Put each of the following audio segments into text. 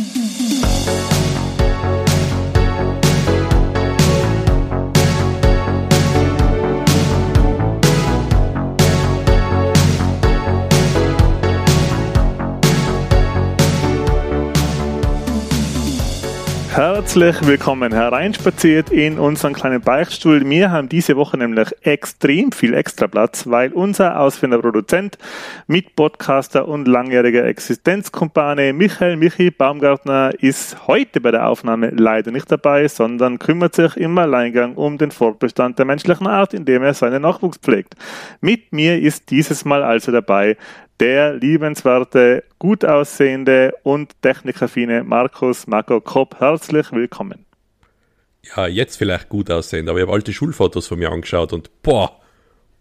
Mm-hmm. Herzlich willkommen hereinspaziert in unseren kleinen Beichtstuhl. Wir haben diese Woche nämlich extrem viel extra Platz, weil unser ausführender Produzent, Mitpodcaster und langjähriger Existenzkumpane Michael Michi Baumgartner ist heute bei der Aufnahme leider nicht dabei, sondern kümmert sich im Alleingang um den Fortbestand der menschlichen Art, indem er seinen Nachwuchs pflegt. Mit mir ist dieses Mal also dabei der liebenswerte, gut aussehende und technikaffine Markus Marco Kopp. Herzlich willkommen. Ja, jetzt vielleicht gut aussehend, aber ich habe alte Schulfotos von mir angeschaut und boah,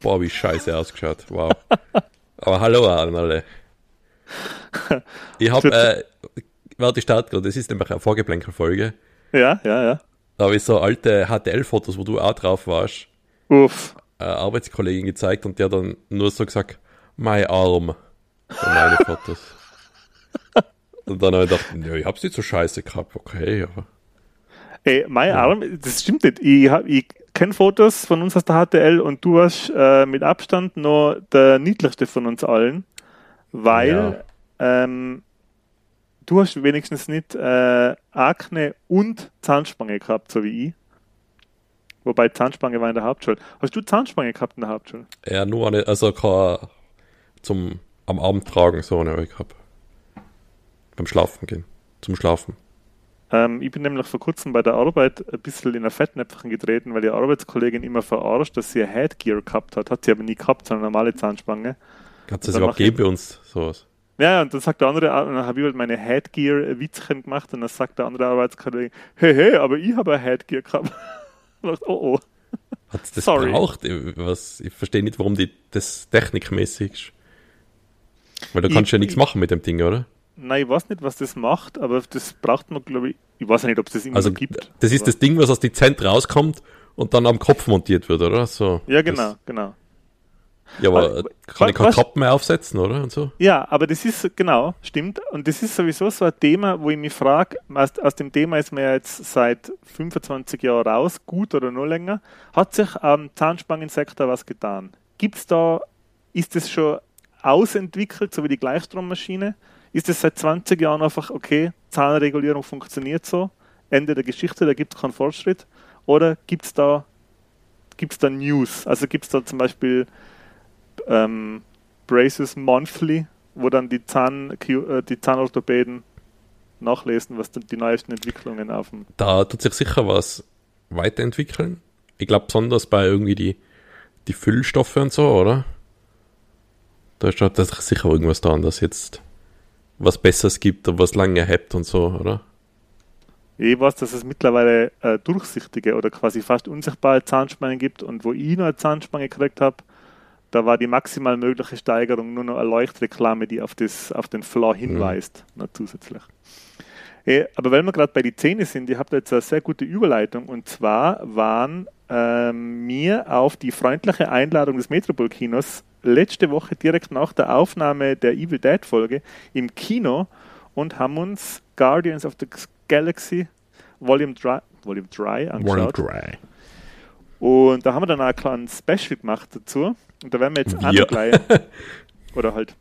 boah, wie scheiße ausgeschaut. Wow. aber hallo an alle. Ich habe, äh, warte, ich starte gerade, das ist nämlich eine Vorgeplänkelfolge. Ja, ja, ja. Da habe ich so alte HTL-Fotos, wo du auch drauf warst. Uff. Eine Arbeitskollegin gezeigt und der dann nur so gesagt, mein Arm für meine Fotos. Und dann habe ich gedacht, ja, ich hab's nicht so scheiße gehabt, okay, aber. Ey, mein ja. Arm, das stimmt nicht. Ich, ich kenne Fotos von uns aus der HTL und du warst äh, mit Abstand noch der niedlichste von uns allen, weil ja. ähm, du hast wenigstens nicht äh, Akne und Zahnspange gehabt, so wie ich. Wobei Zahnspange war in der Hauptschule. Hast du Zahnspange gehabt in der Hauptschule? Ja, nur eine, also kein, zum am Abend tragen, so eine habe. Beim Schlafen gehen. Zum Schlafen. Ähm, ich bin nämlich vor kurzem bei der Arbeit ein bisschen in ein Fettnäpfchen getreten, weil die Arbeitskollegin immer verarscht, dass sie ein Headgear gehabt hat. Hat sie aber nie gehabt, sondern eine normale Zahnspange. Hat es das überhaupt gegeben bei uns, sowas? Ja, und dann sagt der andere, dann habe ich halt meine Headgear-Witzchen gemacht und dann sagt der andere Arbeitskollege, hey, hey, aber ich habe ein Headgear gehabt. und dachte, oh, oh. Hat es das Sorry. braucht? Was, ich verstehe nicht, warum die, das technikmäßig ist. Weil du kannst ja nichts machen mit dem Ding, oder? Nein, ich weiß nicht, was das macht, aber das braucht man, glaube ich. Ich weiß nicht, ob es das immer also, gibt. Das ist das Ding, was aus Dezent rauskommt und dann am Kopf montiert wird, oder? So, ja, genau, das, genau. Ja, aber also, kann ich keinen Kopf mehr aufsetzen, oder? Und so? Ja, aber das ist, genau, stimmt. Und das ist sowieso so ein Thema, wo ich mich frage, aus, aus, dem Thema ist man ja jetzt seit 25 Jahren raus, gut oder noch länger. Hat sich am Zahnspangensektor was getan? Gibt es da, ist das schon ausentwickelt, so wie die Gleichstrommaschine? Ist es seit 20 Jahren einfach, okay, Zahnregulierung funktioniert so, Ende der Geschichte, da gibt es keinen Fortschritt? Oder gibt es da, gibt's da News? Also gibt es da zum Beispiel ähm, Braces Monthly, wo dann die, Zahn, äh, die Zahnorthopäden nachlesen, was die neuesten Entwicklungen auf dem. Da tut sich sicher was weiterentwickeln. Ich glaube besonders bei irgendwie die, die Füllstoffe und so, oder? Da steht da sicher irgendwas dran, dass jetzt was Besseres gibt und was lange hebt und so, oder? Ich weiß, dass es mittlerweile äh, durchsichtige oder quasi fast unsichtbare Zahnspangen gibt und wo ich noch eine Zahnspange gekriegt habe, da war die maximal mögliche Steigerung nur noch eine Leuchtreklame, die auf, das, auf den Flaw hinweist, mhm. noch zusätzlich. Äh, aber weil wir gerade bei den Zähnen sind, ich habe da jetzt eine sehr gute Überleitung und zwar waren ähm, mir auf die freundliche Einladung des Metropol-Kinos letzte Woche direkt nach der Aufnahme der Evil Dead Folge im Kino und haben uns Guardians of the Galaxy Volume 3, Volume 3 angeschaut. Volume 3. Und da haben wir dann auch ein kleines Special gemacht dazu. Und da werden wir jetzt wir. gleich, oder halt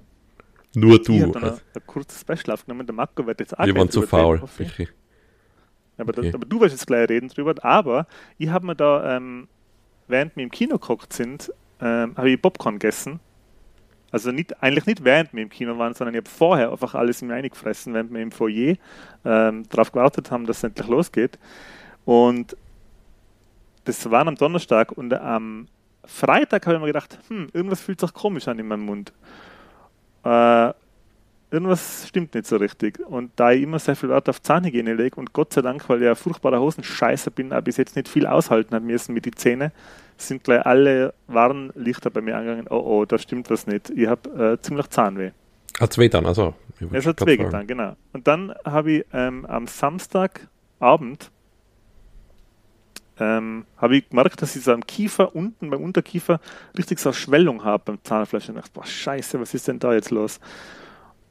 nur du. Ich habe dann ein, ein kurzes Special aufgenommen. Der Marco wird jetzt auch Wir waren zu faul. Reden, aber, okay. aber, du wirst jetzt gleich reden drüber. Aber ich habe mir da, ähm, während wir im Kino gekocht sind, ähm, habe ich Popcorn gegessen. Also nicht, eigentlich nicht während wir im Kino waren, sondern ich habe vorher einfach alles in mir eingefressen, während wir im Foyer ähm, darauf gewartet haben, dass es endlich losgeht. Und das war am Donnerstag und am Freitag habe ich mir gedacht, hm, irgendwas fühlt sich komisch an in meinem Mund. Äh, irgendwas stimmt nicht so richtig. Und da ich immer sehr viel Wert auf Zahnhygiene lege und Gott sei Dank, weil ich ein furchtbarer Hosenscheißer bin, aber bis jetzt nicht viel aushalten habe müssen mit den Zähnen, sind gleich alle Warnlichter bei mir angegangen, oh oh, da stimmt was nicht. Ich habe äh, ziemlich Zahnweh. Hat es weh dann, also? Es hat weh getan, genau. Und dann habe ich ähm, am Samstagabend ähm, habe ich gemerkt, dass ich so am Kiefer unten, beim Unterkiefer, richtig so eine Schwellung habe beim Zahnfleisch. Und ich dachte, boah, scheiße, was ist denn da jetzt los?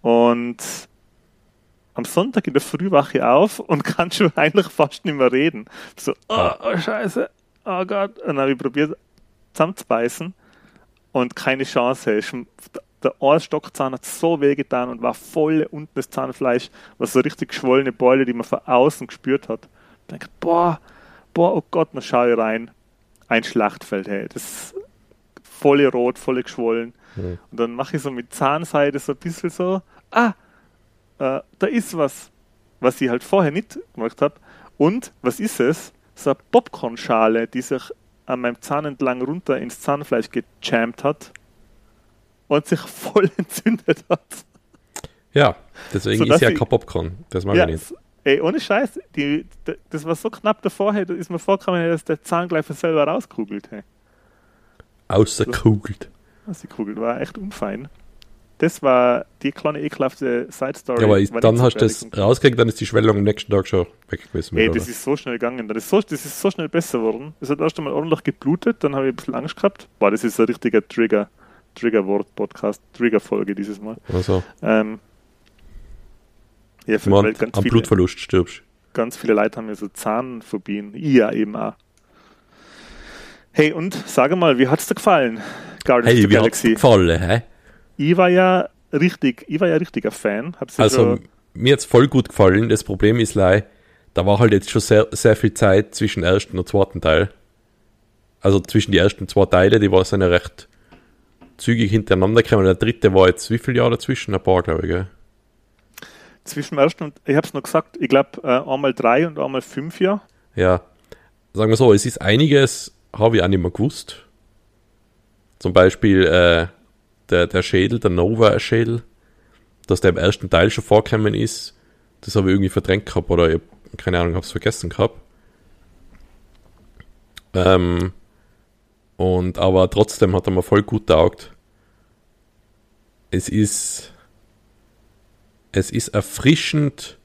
Und am Sonntag in der Früh wache ich auf und kann schon eigentlich fast nicht mehr reden. So, oh, oh Scheiße, oh Gott. Und dann habe ich probiert zusammenzubeißen und keine Chance. Der Ohrstockzahn hat so weh getan und war voll unten das Zahnfleisch, was so richtig geschwollene Beule, die man von außen gespürt hat. Ich denke, boah, boah, oh Gott, dann schaue ich rein. Ein Schlachtfeld, hey. Das ist volle rot, volle geschwollen. Mhm. Und dann mache ich so mit Zahnseide so ein bisschen so, ah, äh, da ist was, was ich halt vorher nicht gemacht habe. Und was ist es? So eine Popcornschale, die sich an meinem Zahn entlang runter ins Zahnfleisch gejammt hat und sich voll entzündet hat. Ja, deswegen so, ist ja kein Popcorn. Das mag ja, ich nicht. Ey, ohne Scheiß, die, das war so knapp davor, da ist mir vorgekommen, dass der Zahn gleich von selber rauskugelt. Hey. Außerkugelt. Außerkugelt, war echt unfein. Das war die kleine ekelhafte Side-Story. Ja, aber ich, dann hast du das rausgekriegt, dann ist die Schwellung am nächsten Tag schon weg gewesen. Ey, das oder? ist so schnell gegangen. Das ist so, das ist so schnell besser geworden. Es hat erst einmal ordentlich geblutet, dann habe ich ein bisschen Angst gehabt. Boah, das ist ein richtiger Trigger. Trigger-Wort-Podcast, Trigger-Folge dieses Mal. Also. Ähm, ja, für ganz am viele, Blutverlust stirbst. Ganz viele Leute haben ja so Zahnphobien. Ja eben auch. Hey, und sage mal, wie hat es dir gefallen? Guardians hey, of the wie Galaxy. Hat's gefallen, hä? Ich war ja richtig, ich war ja richtiger Fan. Hab's also, mir hat es voll gut gefallen. Das Problem ist leider, da war halt jetzt schon sehr, sehr viel Zeit zwischen ersten und zweiten Teil. Also zwischen die ersten zwei Teile, die war es ja recht zügig hintereinander gekommen. Der dritte war jetzt wie viele Jahre dazwischen? Ein paar, glaube ich, gell? Zwischen dem ersten und, ich habe es noch gesagt, ich glaube äh, einmal drei und einmal fünf Jahre. Ja, sagen wir so, es ist einiges, habe ich auch nicht mehr gewusst. Zum Beispiel äh, der, der Schädel, der Nova-Schädel, dass der im ersten Teil schon vorgekommen ist, das habe ich irgendwie verdrängt gehabt oder ich, keine Ahnung, habe es vergessen gehabt. Ähm, und aber trotzdem hat er mir voll gut taugt. Es ist es ist erfrischend,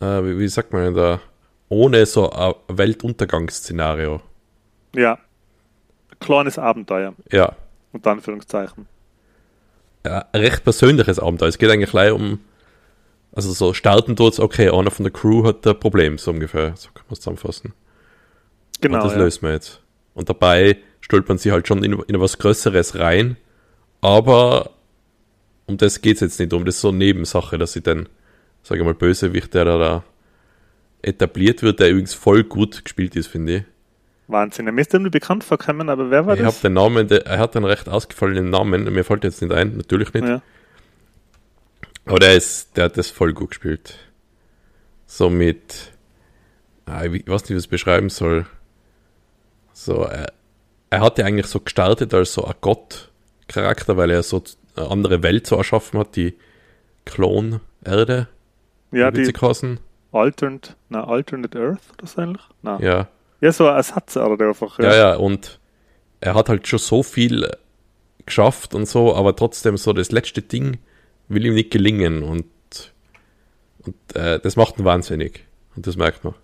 äh, wie, wie, sagt man da, ohne so ein Weltuntergangsszenario. Ja. Kleines Abenteuer. Ja. Unter Anführungszeichen. Ja, ein recht persönliches Abenteuer. Es geht eigentlich gleich um, also so starten dort, okay, einer von der Crew hat ein Problem, so ungefähr. So kann man es zusammenfassen. Genau. Und das ja. löst man jetzt. Und dabei stolpern sie halt schon in, in was Größeres rein, aber um das geht es jetzt nicht um, das ist so eine Nebensache, dass sie dann, sage ich mal, Bösewicht, der da etabliert wird, der übrigens voll gut gespielt ist, finde ich. Wahnsinn, er müsste mir bekannt vorkommen, aber wer war ich das? Ich habe den Namen, der, er hat einen recht ausgefallenen Namen, mir fällt jetzt nicht ein, natürlich nicht. Ja. Aber der ist, der hat das voll gut gespielt. So mit, ah, ich weiß nicht, wie ich es beschreiben soll. So, er, er hatte eigentlich so gestartet als so ein Gott-Charakter, weil er so eine andere Welt so erschaffen hat, die Klon-Erde. Ja, die. Alternate, na, Alternate Earth oder so? Na. Ja. Ja, so eine Ersatzerde einfach. Ja. ja, ja, und er hat halt schon so viel geschafft und so, aber trotzdem so das letzte Ding will ihm nicht gelingen und, und äh, das macht ihn wahnsinnig. Und das merkt man.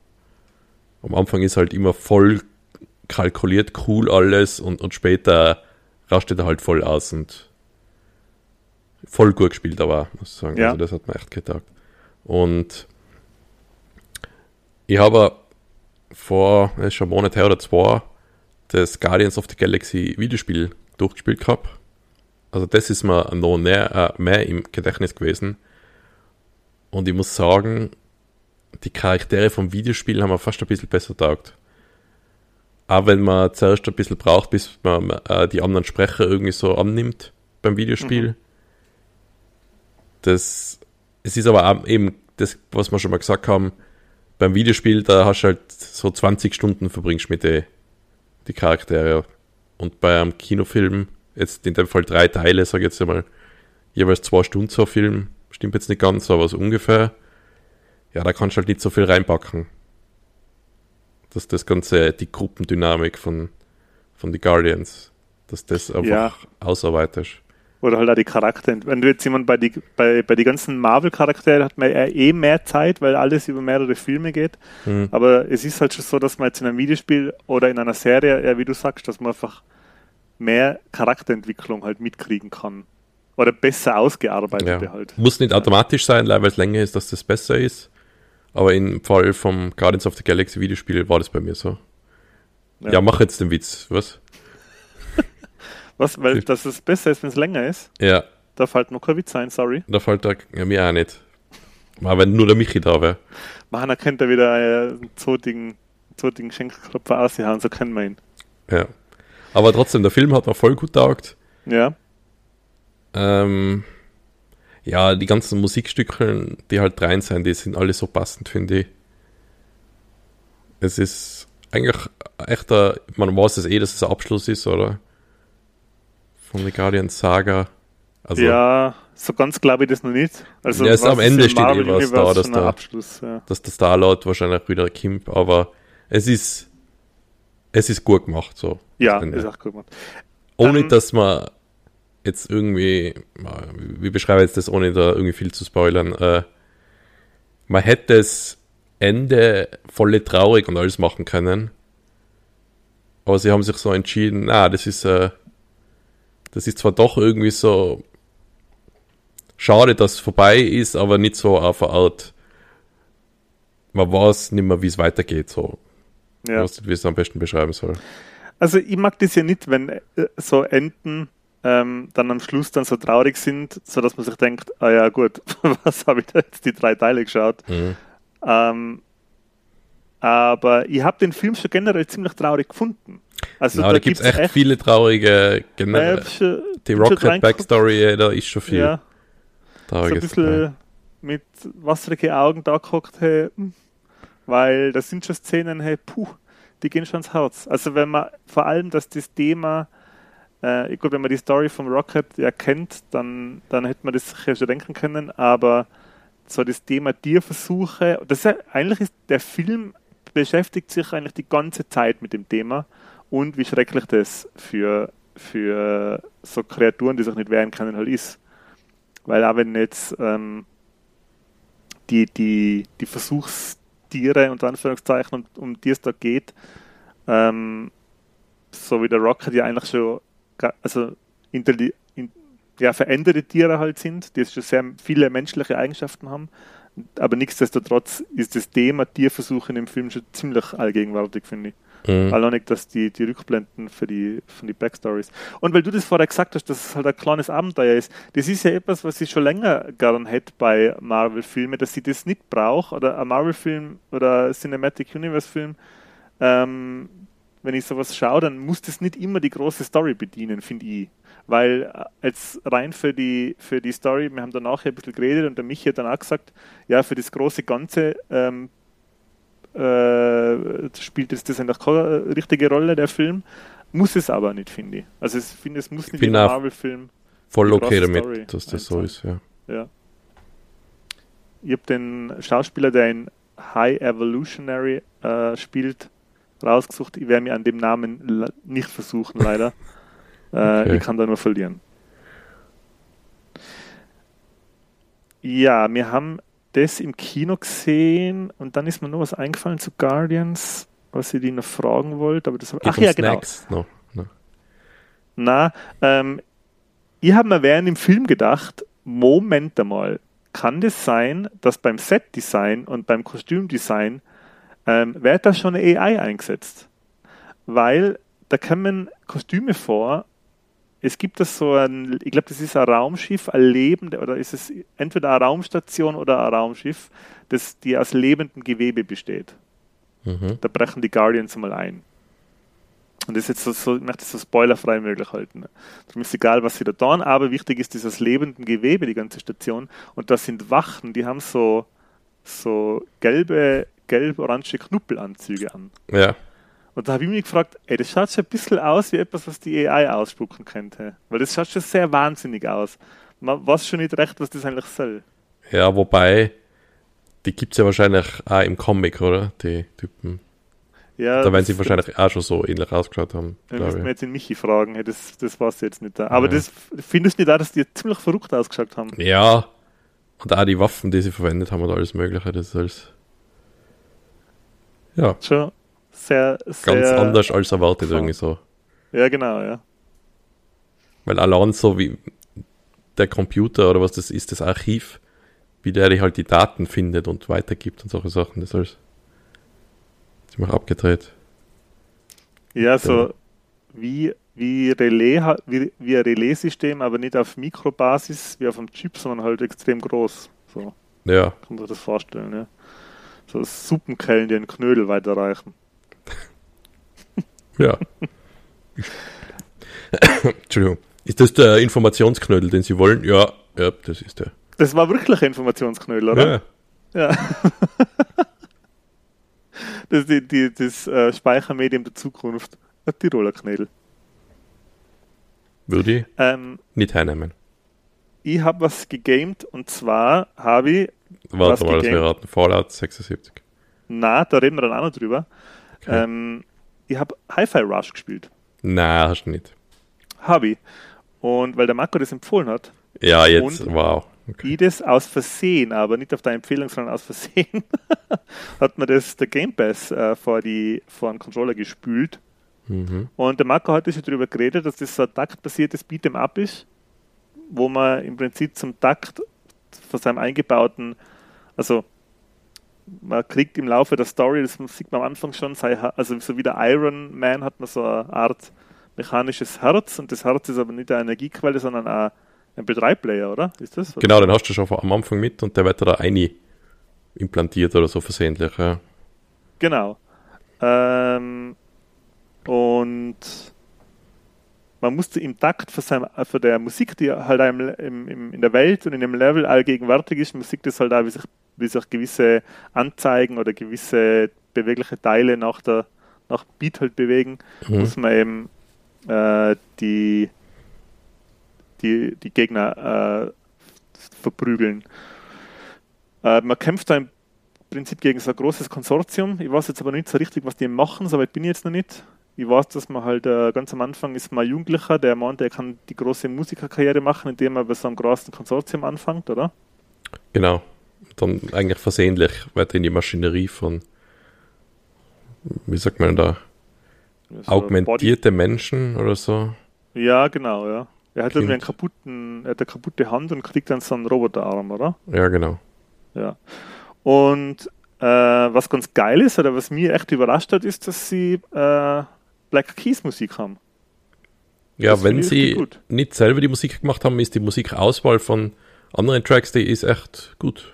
Am Anfang ist halt immer voll kalkuliert, cool alles und, und später rastet er halt voll aus und voll gut gespielt, aber muss ich sagen. Ja. Also das hat mir echt getaugt. Und ich habe vor, ist schon ein Monat her oder zwei, das Guardians of the Galaxy Videospiel durchgespielt gehabt. Also das ist mir noch mehr, äh, mehr im Gedächtnis gewesen. Und ich muss sagen, die Charaktere vom Videospiel haben mir fast ein bisschen besser taugt. Auch wenn man zuerst ein bisschen braucht, bis man äh, die anderen Sprecher irgendwie so annimmt beim Videospiel. Mhm. Das, es ist aber eben das, was wir schon mal gesagt haben, beim Videospiel, da hast du halt so 20 Stunden verbringst mit den die Charaktere. Und bei einem Kinofilm, jetzt in dem Fall drei Teile, sage ich jetzt einmal, jeweils zwei Stunden so Film, stimmt jetzt nicht ganz, aber so ungefähr. Ja, da kannst du halt nicht so viel reinpacken. Dass das Ganze, die Gruppendynamik von, von The Guardians, dass das einfach ja. ausarbeitest. Oder halt auch die Charakter. Wenn du jetzt jemand bei die, bei, bei die ganzen Marvel-Charaktere hat man ja eh mehr Zeit, weil alles über mehrere Filme geht. Mhm. Aber es ist halt schon so, dass man jetzt in einem Videospiel oder in einer Serie, ja, wie du sagst, dass man einfach mehr Charakterentwicklung halt mitkriegen kann. Oder besser ausgearbeitet Ja. halt. Muss nicht automatisch sein, weil es länger ist, dass das besser ist. Aber im Fall vom Guardians of the Galaxy Videospiel war das bei mir so. Ja. Ja, mach jetzt den Witz, was? Was, weil dass es besser ist, wenn es länger ist. Ja, Darf halt noch kein Witz sein, sorry. da fällt da ja, mir auch nicht. Aber wenn nur der Michi da wäre. Man erkennt da wieder einen zotigen, zotigen Schenkelklopfer ausgehauen, so kennen wir ihn. Ja. Aber trotzdem, der Film hat mir voll gut taugt. Ja, Ähm, ja, die ganzen Musikstücke, die halt rein sind, die sind alle so passend, finde ich. Es ist eigentlich echt ein, man weiß es eh, dass es ein Abschluss ist, oder? Von der Guardians Saga. Also, ja, so ganz glaube ich das noch nicht. Also, Ja, es am Ende steht eh was da, dass da- Abschluss, ja. dass der Star-Lord wahrscheinlich wieder kommt, aber es ist, es ist gut gemacht, so. Ja, ist auch gut gemacht. Ohne Ähm, dass man jetzt irgendwie, wie beschreibe ich jetzt das, ohne da irgendwie viel zu spoilern, äh, man hätte das Ende volle traurig und alles machen können. Aber sie haben sich so entschieden, na, das ist, äh, das ist zwar doch irgendwie so schade, dass es vorbei ist, aber nicht so auf eine Art, man weiß nicht mehr, wie es weitergeht, so. Ja. weiß nicht, wie es am besten beschreiben soll. Also ich mag das ja nicht, wenn äh, so Enden ähm, dann am Schluss dann so traurig sind, so dass man sich denkt, ah ja gut, was habe ich da jetzt die drei Teile geschaut? Mhm. Ähm, aber ich habe den Film schon generell ziemlich traurig gefunden. Also Na, da gibt es echt, viele traurige, Ja, ich hab schon- Die bin schon Rocket reingeguckt. Backstory, äh, da ist schon viel Ja, so ein trauriges. bisschen mit wasserigen Augen da geguckt, hey, hm, weil das sind schon Szenen, hey, puh, die gehen schon ins Herz. Also wenn man vor allem, dass das Thema, äh, gut, wenn man die Story vom Rocket ja kennt, dann, dann hätte man das sicher schon denken können, aber so das Thema Tierversuche, das ist ja, eigentlich ist der Film beschäftigt sich eigentlich die ganze Zeit mit dem Thema und wie schrecklich das für, für so Kreaturen, die sich nicht wehren können, halt ist. Weil auch wenn jetzt ähm, die, die, die Versuchstiere unter Anführungszeichen, um, um die es da geht, ähm, so wie der Rocket ja eigentlich schon also in, ja, veränderte Tiere halt sind, die schon sehr viele menschliche Eigenschaften haben. Aber nichtsdestotrotz ist das Thema Tierversuche in dem Film schon ziemlich allgegenwärtig, finde ich. Mhm. Allein nicht, dass die, die Rückblenden für die, von die Backstories. Und weil du das vorher gesagt hast, dass es halt ein kleines Abenteuer ist, das ist ja etwas, was ich schon länger gern hätte bei Marvel-Filmen, dass sie das nicht braucht, oder ein Marvel-Film oder Cinematic Universe-Film, ähm, wenn ich sowas schaue, dann muss das nicht immer die große Story bedienen, finde ich. Weil äh, jetzt rein für die, für die Story, wir haben danach ein bisschen geredet und der Michi hat dann auch gesagt, ja, für das große Ganze ähm, äh, spielt es das eigentlich keine äh, richtige Rolle, der Film. Muss es aber nicht, finde ich. Also ich finde, es muss nicht bin jeder auch- Marvel-Film. Voll okay damit, Story dass das so einfach. ist, ja. Ja. Ich habe den Schauspieler, der in High Evolutionary äh, spielt, rausgesucht. Ich werde mir an dem Namen nicht versuchen, leider. äh, Okay. Ich kann da nur verlieren. Ja, wir haben das im Kino gesehen und dann ist mir noch was eingefallen zu Guardians, was ich die noch fragen wollte. Aber das hab, Geht ach um ja, genau. Snacks noch. No. Na, ähm, ich habe mir während dem Film gedacht, Moment einmal, kann das sein, dass beim Setdesign und beim Kostümdesign ähm, wird da schon eine AI eingesetzt? Weil da kommen Kostüme vor, es gibt das so ein, ich glaube, das ist ein Raumschiff, ein lebende, oder ist es entweder eine Raumstation oder ein Raumschiff, das die aus lebendem Gewebe besteht. Mhm. Da brechen die Guardians mal ein. Und das ist jetzt so, so ich möchte das so spoilerfrei möglich halten. Darum ist egal, was sie da tun, aber wichtig ist dieses lebende Gewebe, die ganze Station. Und das sind Wachen, die haben so, so gelbe, gelb-orange Knuppelanzüge an. Ja, Und da habe ich mich gefragt, ey, das schaut schon ein bisschen aus wie etwas, was die AI ausspucken könnte. Weil das schaut schon sehr wahnsinnig aus. Man weiß schon nicht recht, was das eigentlich soll. ja, wobei, die gibt es ja wahrscheinlich auch im Comic, oder? Die Typen. Ja, Da werden sie wahrscheinlich auch schon so ähnlich ausgeschaut haben, Da glaube müssten wir jetzt den Michi fragen, hey, das, das weiß ich jetzt nicht. Da. Aber Ja. das findest du nicht auch, dass die ziemlich verrückt ausgeschaut haben? Ja, und auch die Waffen, die sie verwendet haben und alles Mögliche, das ist alles. Ja, Schon sehr, sehr. ganz anders als erwartet Ja. irgendwie so. Ja, genau, ja. Weil allein so wie der Computer oder was das ist, das Archiv, wie der halt die Daten findet und weitergibt und solche Sachen. Das ist alles ziemlich abgedreht. Ja, so wie, wie Relais, wie, wie ein Relais-System, aber nicht auf Mikrobasis wie auf einem Chip, sondern halt extrem groß. So Ja, kann man sich das vorstellen, ja. So Suppenkellen, die einen Knödel weiterreichen. ja. Entschuldigung. Ist das der Informationsknödel, den Sie wollen? Ja, ja, das ist der. Das war wirklich ein Informationsknödel, oder? Ja, Ja. das ist die, die, das äh, Speichermedium der Zukunft. Ein Tiroler Knödel. würde ich Ähm, nicht hernehmen. ich habe was gegamed und zwar habe ich, Was Warte mal, das gegamed? wäre raten. Fallout 76. na, da reden wir dann auch noch drüber. Okay. Ähm, ich habe Hi-Fi Rush gespielt. Nein, hast du nicht. Habe ich. Und weil der Marco das empfohlen hat, Ja, jetzt, Und? wow. Okay. ich das aus Versehen, aber nicht auf deine Empfehlung, sondern aus Versehen, hat mir das der Game Pass äh, vor, die, vor einen Controller gespült. Mhm. Und der Marco hat schon darüber geredet, dass das so ein taktbasiertes Beat'em Up ist, wo man im Prinzip zum Takt von seinem eingebauten, also man kriegt im Laufe der Story, das sieht man am Anfang schon, sei, also so wie der Iron Man hat man so eine Art mechanisches Herz und das Herz ist aber nicht eine Energiequelle, sondern ein MP3-Player, oder? Ist das? Genau, den hast du schon am Anfang mit und der wird da rein implantiert oder so versehentlich. Ja. Genau. Ähm, und man musste im Takt von, seinem, von der Musik, die halt einem im, im, in der Welt und in dem Level allgegenwärtig ist, sieht das halt auch, wie sich, wie sich gewisse Anzeigen oder gewisse bewegliche Teile nach der nach Beat halt bewegen, Mhm. muss man eben äh, die, die, die Gegner äh, verprügeln. Äh, man kämpft da im Prinzip gegen so ein großes Konsortium. Ich weiß jetzt aber nicht so richtig, was die machen, so weit bin ich jetzt noch nicht. Ich weiß, dass man halt äh, ganz am Anfang ist man ein Jugendlicher, der meint, er kann die große Musikerkarriere machen, indem er bei so einem großen Konsortium anfängt, oder? Genau. Dann eigentlich versehentlich weiter in die Maschinerie von, wie sagt man da, So augmentierte Menschen oder so. Body- Ja, genau, ja. Er hat irgendwie einen kaputten, er hat eine kaputte Hand und kriegt dann so einen Roboterarm, oder? Ja, genau. Ja. Und äh, was ganz geil ist, oder was mich echt überrascht hat, ist, dass sie äh, Black Keys Musik haben. Ja, Das wenn sie gut. nicht selber die Musik gemacht haben, ist die Musikauswahl von anderen Tracks, die ist echt gut.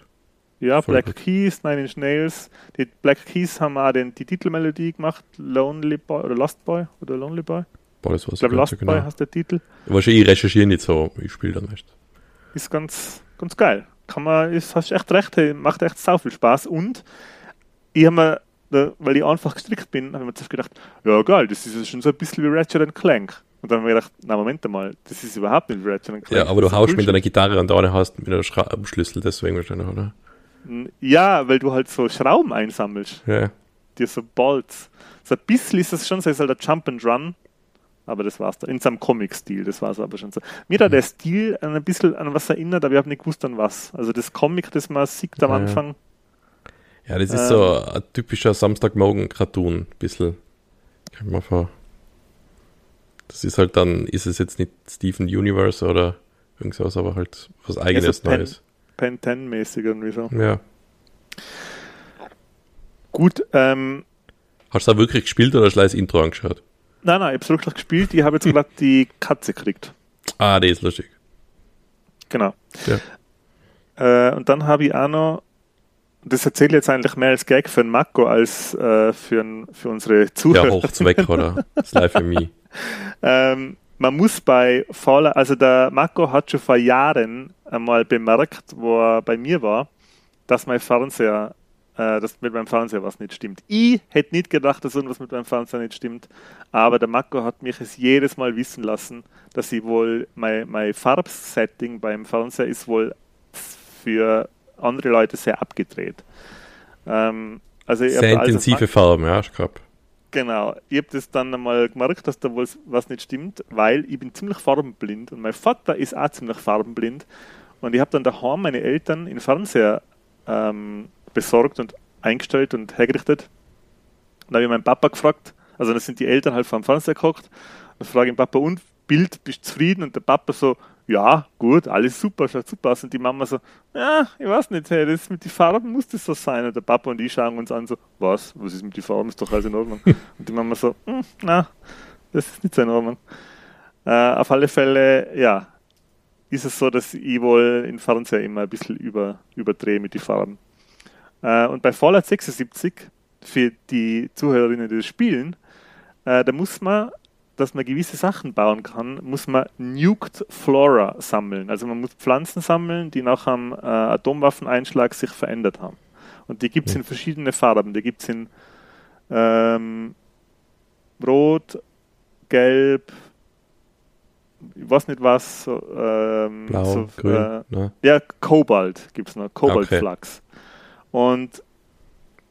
Ja, Voll Black gut. Keys, Nine Inch Nails. Die Black Keys haben auch den, die Titelmelodie gemacht, Lonely Boy oder Lost Boy oder Lonely Boy. Boah, das Ich glaube, Lost so Boy genau. heißt der Titel. Wahrscheinlich, ich recherchiere nicht so, ich spiele dann meist. Ist ganz, ganz geil. Kann man, ist, hast echt recht, hey, macht echt sau viel Spaß. Und ich habe mir, da, weil ich einfach gestrickt bin, habe ich mir zuerst gedacht, ja geil, das ist ja schon so ein bisschen wie Ratchet and Clank. Und dann habe ich gedacht, na Moment mal, das ist überhaupt nicht wie Ratchet and Clank. Ja, aber du haust mit deiner Gitarre und da hast mit einer Schraubenschlüssel, deswegen wahrscheinlich, oder? Ja, weil du halt so Schrauben einsammelst. Ja. dir so Bolts. So ein bisschen ist das schon so, ist halt ein Jump and Run, aber das war's da. In seinem Comic-Stil, das war's aber schon so. Mir hat der Stil ein bisschen an was erinnert, aber ich habe nicht gewusst an was. Also das Comic, das man sieht am Ja. Anfang, Ja, das ist Ähm. so ein typischer Samstagmorgen-Cartoon, bisschen. Kann ich mir vor. Das ist halt dann, ist es jetzt nicht Steven Universe oder irgendwas, aber halt was eigenes Pen- Neues. Pen 10-mäßig irgendwie so. Ja. Gut, ähm, Hast du da wirklich gespielt oder hast du das Intro angeschaut? nein, nein, ich habe wirklich gespielt, ich habe jetzt gerade die Katze gekriegt. Ah, die ist lustig. Genau. Ja. Äh, und dann habe ich auch noch, das erzähle ich jetzt eigentlich mehr als Gag für den Marco als äh, für, für unsere Ja, Zuhörer. hocht's weg, oder? Das Live für mich. Ähm, man muss bei Fallout, also der Marco hat schon vor Jahren einmal bemerkt, wo er bei mir war, dass mein Fernseher, äh, dass mit meinem Fernseher was nicht stimmt. Ich hätte nicht gedacht, dass irgendwas mit meinem Fernseher nicht stimmt, aber der Marco hat mich es jedes Mal wissen lassen, dass ich wohl, mein, mein Farbsetting beim Fernseher ist wohl für andere Leute sehr abgedreht. Ähm, also Sehr da alles intensive Farben, ja, ich glaube. Genau, ich habe das dann einmal gemerkt, dass da wohl was nicht stimmt, weil ich bin ziemlich farbenblind und mein Vater ist auch ziemlich farbenblind und ich habe dann daheim meine Eltern in Fernseher ähm, besorgt und eingestellt und hergerichtet. Und da habe ich meinen Papa gefragt, also das sind die Eltern halt vom Fernseher geguckt und frage ihn Papa, und Bild, bist zufrieden und der Papa so, ja, gut, alles super, schaut super aus. Und die Mama so, ja, ich weiß nicht, hey, das mit den Farben muss das so sein. Und der Papa und ich schauen uns an so, was, was ist mit den Farben, ist doch alles in Ordnung. und die Mama so, hm, na, das ist nicht so in Ordnung. Äh, auf alle Fälle, ja, ist es so, dass ich wohl im Fernseher immer ein bisschen über, überdrehe mit den Farben. Äh, und bei Fallout 76, für die Zuhörerinnen, die das spielen, äh, da muss man dass man gewisse Sachen bauen kann, muss man Nuked Flora sammeln. Also man muss Pflanzen sammeln, die nach einem äh, Atomwaffeneinschlag sich verändert haben. Und die gibt es in verschiedene Farben. Die gibt es in ähm, Rot, Gelb, ich weiß nicht was. So, ähm, Blau, so, grün. Äh, ne? ja, Kobalt gibt es noch, Kobaltflachs. Und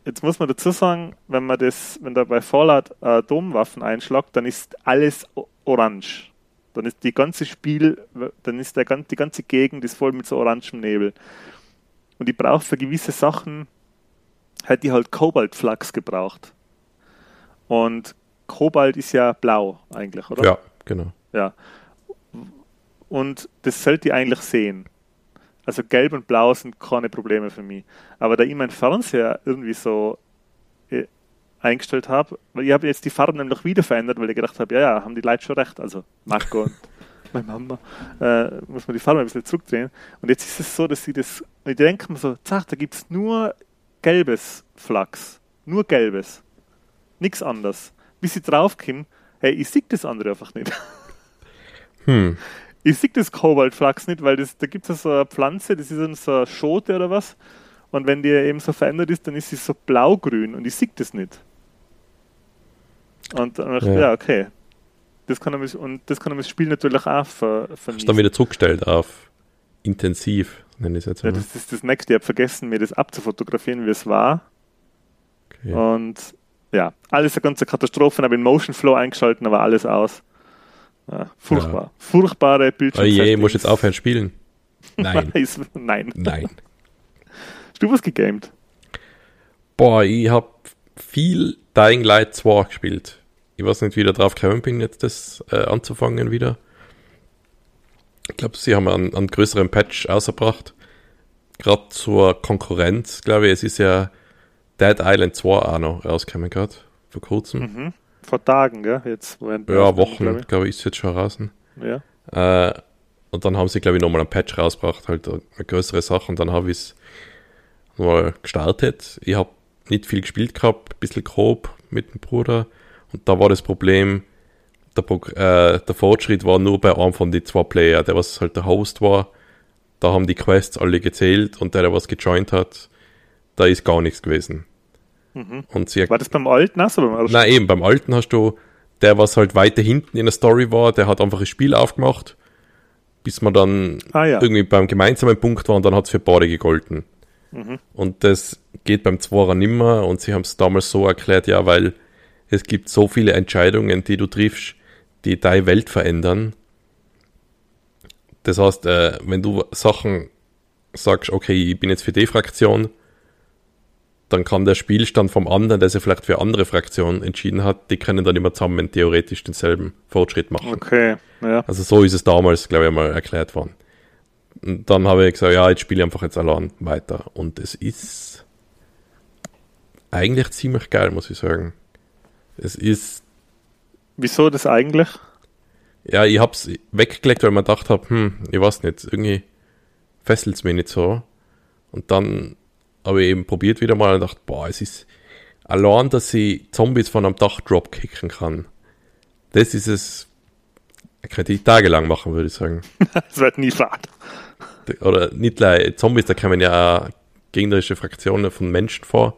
Jetzt muss man dazu sagen, wenn man das, wenn da bei Fallout äh, Atomwaffen einschlagt, dann ist alles orange. Dann ist die ganze Spiel, dann ist der, die ganze Gegend ist voll mit so orangem Nebel. Und ich brauche für gewisse Sachen, hätte ich halt Kobaltflachs gebraucht. Und Kobalt ist ja blau eigentlich, oder? Ja, genau. Ja. Und das sollte ich eigentlich sehen. Also gelb und blau sind keine Probleme für mich. Aber da ich meinen Fernseher irgendwie so äh, eingestellt habe, weil ich habe jetzt die Farben nämlich wieder verändert, weil ich gedacht habe, ja, ja, haben die Leute schon recht. Also Marco und meine Mama, äh, muss man die Farben ein bisschen zurückdrehen. Und jetzt ist es so, dass sie das, ich denke mir so, zack, da gibt es nur gelbes Flachs. Nur gelbes. Nichts anderes. Bis ich draufkomme, hey, ich sehe das andere einfach nicht. Hm. Ich sehe das Kobaltflachs nicht, weil das, da gibt es so eine Pflanze, das ist dann so eine Schote oder was. Und wenn die eben so verändert ist, dann ist sie so blaugrün und ich sehe das nicht. Und dann dachte ich, Ja. ja, okay. Das kann er, und das kann das Spiel natürlich auch ver, Hast vermiesen. dann wieder zurückgestellt auf intensiv, nenne ich es jetzt Ja, mal. das ist das nächste. Ich habe vergessen, mir das abzufotografieren, wie es war. Okay. Und ja, alles eine ganze Katastrophe. Ich habe in Motion Flow eingeschalten, aber alles aus. Ja, furchtbar. Furchtbare Oh Bildschirme. je, muss jetzt aufhören spielen? Nein, Nein. nein. Hast du was gegamed? Boah, ich hab viel Dying Light 2 gespielt. Ich weiß nicht, wie ich da drauf gekommen bin, jetzt das äh, anzufangen wieder. Ich glaube, sie haben einen, einen größeren Patch ausgebracht. Gerade zur Konkurrenz, glaube ich. Es ist ja Dead Island 2 auch noch rausgekommen gerade, vor kurzem. Mhm. Vor Tagen, gell? Jetzt, Ja, Wochen, glaub glaube ich, ist jetzt schon draußen. ich. Ja. Äh, und dann haben sie, glaube ich, nochmal einen Patch rausgebracht, halt eine größere Sache. Und dann habe ich es mal gestartet. Ich habe nicht viel gespielt gehabt, ein bisschen grob mit dem Bruder. Und da war das Problem, der, Prog- äh, der Fortschritt war nur bei einem von den zwei Player, der was halt der Host war. Da haben die Quests alle gezählt und der, der was gejoint hat, da ist gar nichts gewesen. Mhm. Und sie War das beim alten? Achso, beim ersten. Nein, eben, beim alten hast du, der, was halt weiter hinten in der Story war, der hat einfach das Spiel aufgemacht, bis man dann Ah, ja. irgendwie beim gemeinsamen Punkt war und dann hat es für beide gegolten. Mhm. Und das geht beim Zwarer nimmer und sie haben es damals so erklärt, ja, weil es gibt so viele Entscheidungen, die du triffst, die deine Welt verändern. Das heißt, äh, wenn du Sachen sagst, okay, ich bin jetzt für die Fraktion, dann kann der Spielstand vom anderen, der sich vielleicht für andere Fraktion entschieden hat, die können dann immer zusammen theoretisch denselben Fortschritt machen. Okay, ja. Also so ist es damals, glaube ich, mal erklärt worden. Und dann habe ich gesagt, ja, jetzt spiele ich einfach jetzt allein weiter. Und es ist eigentlich ziemlich geil, muss ich sagen. Es ist, Wieso das eigentlich? ja, ich habe es weggelegt, weil ich mir gedacht habe, hm, ich weiß nicht, irgendwie fesselt es mich nicht so. Und dann habe ich eben probiert wieder mal und dachte, boah, es ist allein, dass ich Zombies von einem Dach dropkicken kann. Das ist es, könnte ich tagelang machen, würde ich sagen. Das wird nie fad. oder nicht gleich Zombies, da kommen ja gegnerische Fraktionen von Menschen vor.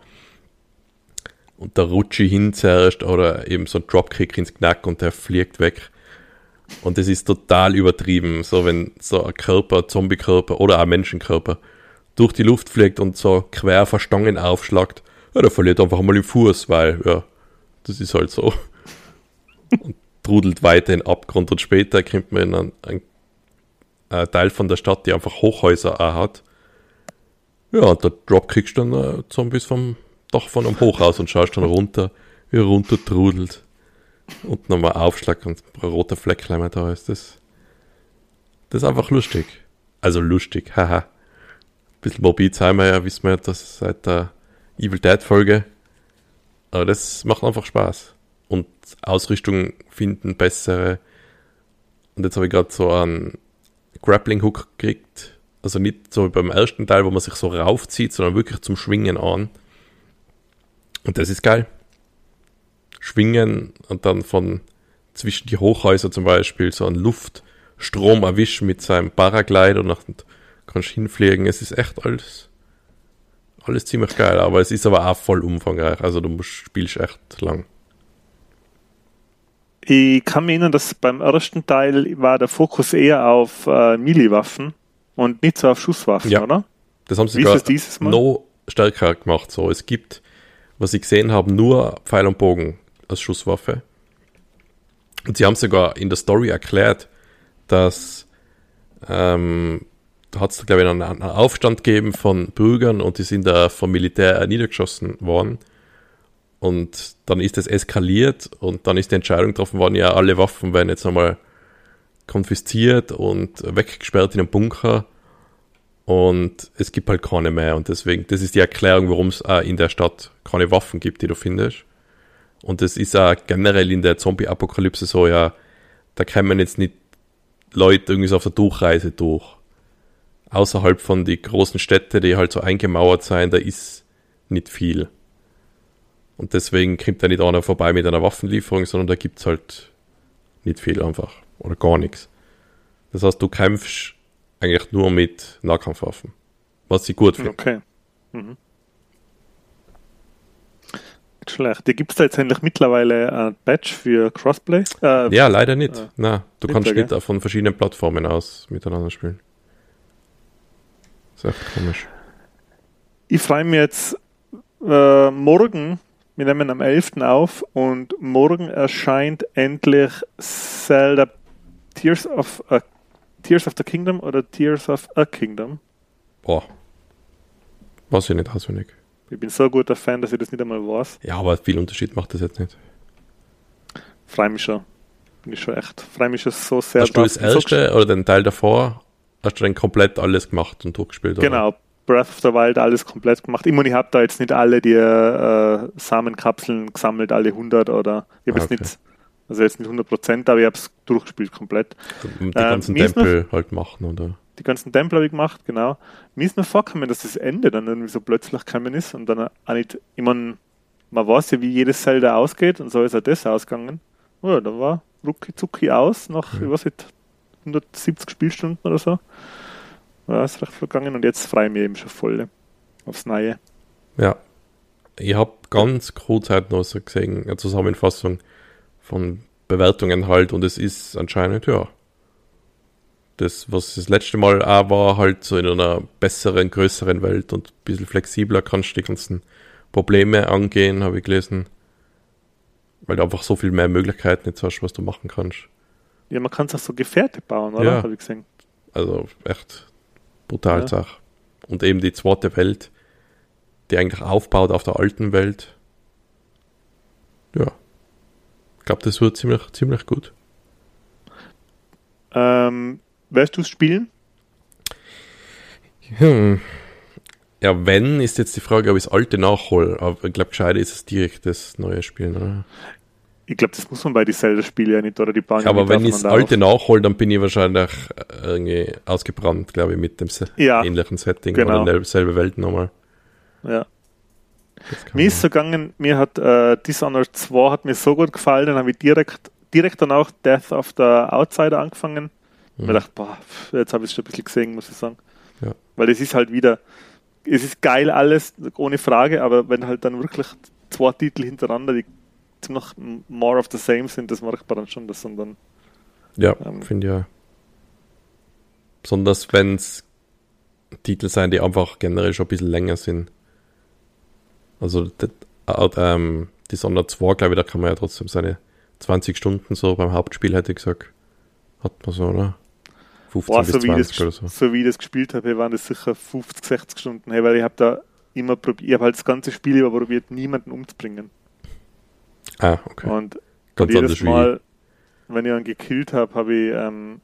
Und da rutsche ich hin zuerst oder eben so ein Dropkick ins Knack und der fliegt weg. Und das ist total übertrieben, so wenn so ein Körper, Zombie-Körper oder ein Menschenkörper durch die Luft fliegt und so quer vor Stangen aufschlagt, ja, der verliert einfach mal den Fuß, weil, ja, das ist halt so. und trudelt weiter in den Abgrund und später kommt man in einen, einen ein Teil von der Stadt, die einfach Hochhäuser auch hat. Ja, und da dropkickst du dann äh, Zombies vom Dach von einem Hochhaus und schaust dann runter, wie er runter trudelt. und nochmal Aufschlag und ein roter Fleck da ist. Das, das ist einfach lustig. Also lustig, haha. Bisschen morbid sein wir ja, wissen wir das seit der Evil Dead Folge. Aber das macht einfach Spaß. Und Ausrüstung finden, bessere. Und jetzt habe ich gerade so einen Grappling Hook gekriegt. Also nicht so wie beim ersten Teil, wo man sich so raufzieht, sondern wirklich zum Schwingen an. Und das ist geil. Schwingen und dann von zwischen die Hochhäuser zum Beispiel so einen Luftstrom erwischen mit seinem Paraglider und kannst hinfliegen. Es ist echt alles, alles ziemlich geil, aber es ist aber auch voll umfangreich. Also du musst, spielst echt lang. Ich kann mir erinnern, dass beim ersten Teil war der Fokus eher auf äh, Melee-Waffen und nicht so auf Schusswaffen, ja. oder? Das haben sie sogar noch stärker gemacht. So, es gibt, was ich gesehen habe, nur Pfeil und Bogen als Schusswaffe. Und sie haben sogar in der Story erklärt, dass ähm, hat es, glaube ich, einen, einen, Aufstand gegeben von Bürgern und die sind da vom Militär niedergeschossen worden. Und dann ist es eskaliert und dann ist die Entscheidung getroffen worden, ja, alle Waffen werden jetzt einmal konfisziert und weggesperrt in einem Bunker und es gibt halt keine mehr und deswegen, das ist die Erklärung, warum es in der Stadt keine Waffen gibt, die du findest. Und das ist auch generell in der Zombie-Apokalypse so, ja, da kommen jetzt nicht Leute irgendwie so auf der Durchreise durch. Außerhalb von die großen Städte, die halt so eingemauert sein, da ist nicht viel. Und deswegen kommt da nicht einer vorbei mit einer Waffenlieferung, sondern da gibt's halt nicht viel einfach. Oder gar nichts. Das heißt, du kämpfst eigentlich nur mit Nahkampfwaffen. Was ich gut finde. Okay. Mhm. Schlecht. Dir gibt es da jetzt endlich mittlerweile ein Patch für Crossplay? Äh, ja, leider nicht. Äh, Na, du kannst nicht von verschiedenen Plattformen aus miteinander spielen. Ist echt komisch. Ich freue mich jetzt äh, morgen wir nehmen am 11. auf und morgen erscheint endlich Zelda Tears of, a, Tears of the Kingdom oder Tears of a Kingdom. Boah. Weiß ich nicht auswendig. Ich bin so ein guter Fan, dass ich das nicht einmal weiß. Ja, aber viel Unterschied macht das jetzt nicht. Freue mich schon. Bin ich schon echt. Freue mich schon so sehr. Hast du das erste oder den Teil davor, hast du dann komplett alles gemacht und durchgespielt? Genau, oder? Breath of the Wild alles komplett gemacht. Ich meine, ich habe da jetzt nicht alle die äh, Samenkapseln gesammelt, alle 100 oder ich habe ah, okay. jetzt nicht, also jetzt nicht 100 Prozent, aber ich habe es durchgespielt komplett. Die ähm, ganzen ähm, Tempel noch, halt machen, oder? Die ganzen Tempel habe ich gemacht, genau. Mir ist mir vorgekommen, dass das Ende dann irgendwie so plötzlich gekommen ist und dann auch nicht, ich meine, man weiß ja, wie jedes Zelda ausgeht und so ist auch das ausgegangen. Oh, da war rucki zucki aus nach, ja. ich weiß nicht, 170 Spielstunden oder so ja, ist recht vergangen und jetzt freue ich mich eben schon voll aufs Neue. Ja. Ich habe ganz kurz heute noch so gesehen, eine Zusammenfassung von Bewertungen halt und es ist anscheinend, ja, das, was das letzte Mal auch war, halt so in einer besseren, größeren Welt und ein bisschen flexibler kannst du die ganzen Probleme angehen, habe ich gelesen. Weil du einfach so viel mehr Möglichkeiten jetzt hast, was du machen kannst. Ja, man kann es auch so Gefährte bauen, oder? Ja. Habe ich gesehen. Also echt brutal ja. Sache. Und eben die zweite Welt, die eigentlich aufbaut auf der alten Welt. Ja. Ich glaube, das wird ziemlich, ziemlich gut. Ähm, wirst du es spielen? Hm. Ja, wenn, ist jetzt die Frage, ob ich das alte nachhole. Aber ich glaube, gescheiter ist es direkt das neue Spielen, oder? Ich glaube, das muss man bei die Zelda-Spielen ja nicht, oder die bauen ja, Aber wenn ich das alte nachhole, dann bin ich wahrscheinlich äh, irgendwie ausgebrannt, glaube ich, mit dem ja, ähnlichen Setting genau. oder selbe Welt nochmal. Ja. Mir ist so gegangen, mir hat äh, Dishonored 2 hat mir so gut gefallen, dann habe ich direkt, direkt dann auch Death of the Outsider angefangen. Mhm. Und mir gedacht, boah, jetzt habe ich es schon ein bisschen gesehen, muss ich sagen. Ja. Weil es ist halt wieder, es ist geil alles, ohne Frage, aber wenn halt dann wirklich zwei Titel hintereinander, die noch more of the same sind, das mache ich dann schon, das sind dann. Ja, ähm, finde ich ja. Besonders wenn es Titel sein, die einfach generell schon ein bisschen länger sind. Also das, äh, ähm, Dishonored 2, glaube ich, da kann man ja trotzdem seine 20 Stunden so beim Hauptspiel, hätte ich gesagt. Hat man so, oder? 15 Boah, bis so 20 das, oder so. So wie ich das gespielt habe, waren das sicher 50, 60 Stunden, hey, weil ich habe da immer probiert, ich habe halt das ganze Spiel über probiert, niemanden umzubringen. Ah, okay. Und Ganz jedes wie. Mal, wenn ich einen gekillt habe, habe ich ähm,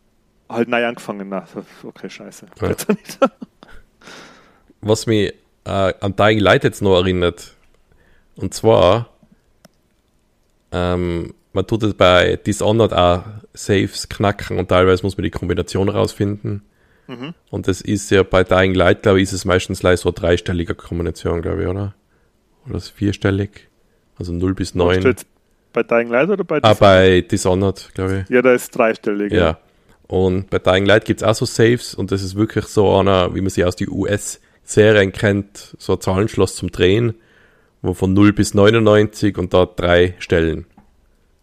halt neu angefangen. Na, okay, scheiße. Ja. Was mich äh, an Dying Light jetzt noch erinnert. Und zwar, ähm, man tut es bei Dishonored auch Saves knacken und teilweise muss man die Kombination rausfinden. Mhm. Und das ist ja bei Dying Light, glaube ich, ist es meistens gleich so eine dreistellige Kombination, glaube ich, oder? Oder ist es vierstellig? Also 0 bis Machst 9. du jetzt bei Dying Light oder bei Ah, Dis- bei Dishonored, glaube ich. Ja, da ist dreistellig. Ja. Und bei Dying Light gibt's auch so Saves und das ist wirklich so einer, wie man sie aus die US-Serien kennt, so ein Zahlenschloss zum Drehen, wo von 0 bis 99 und da drei Stellen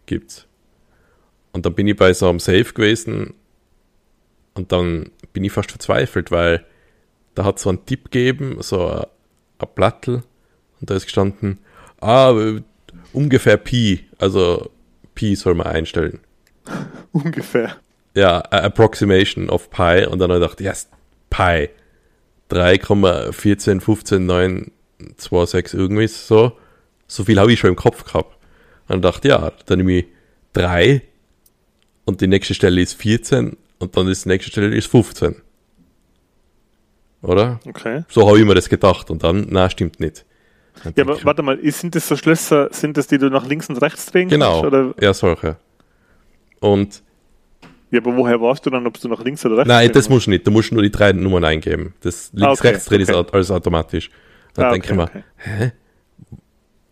gibt's. Und dann bin ich bei so einem Save gewesen und dann bin ich fast verzweifelt, weil da hat so einen Tipp gegeben, so ein, ein Plattel und da ist gestanden, ah, äh, ungefähr Pi, also Pi soll man einstellen Ungefähr. ja, Approximation of Pi und dann habe ich gedacht, yes, Pi. 3,1415926 irgendwie so. So viel habe ich schon im Kopf gehabt. Und dachte, ja, dann nehme ich 3 und die nächste Stelle ist 14 und dann ist die nächste Stelle ist 15. Oder? Okay. So habe ich mir das gedacht und dann, na, stimmt nicht. Ja, aber ich, warte mal, ist- sind das so Schlösser, sind das die du nach links und rechts drehen Genau, kannst? Oder? ja, solche. Und Ja, aber woher weißt du dann, ob du nach links oder rechts Nein, das musst du nicht. Du musst nur die drei Nummern eingeben. Das links, Ah, okay, rechts dreht ist okay. au- alles automatisch. Dann Ah, denke ich okay, mir, okay.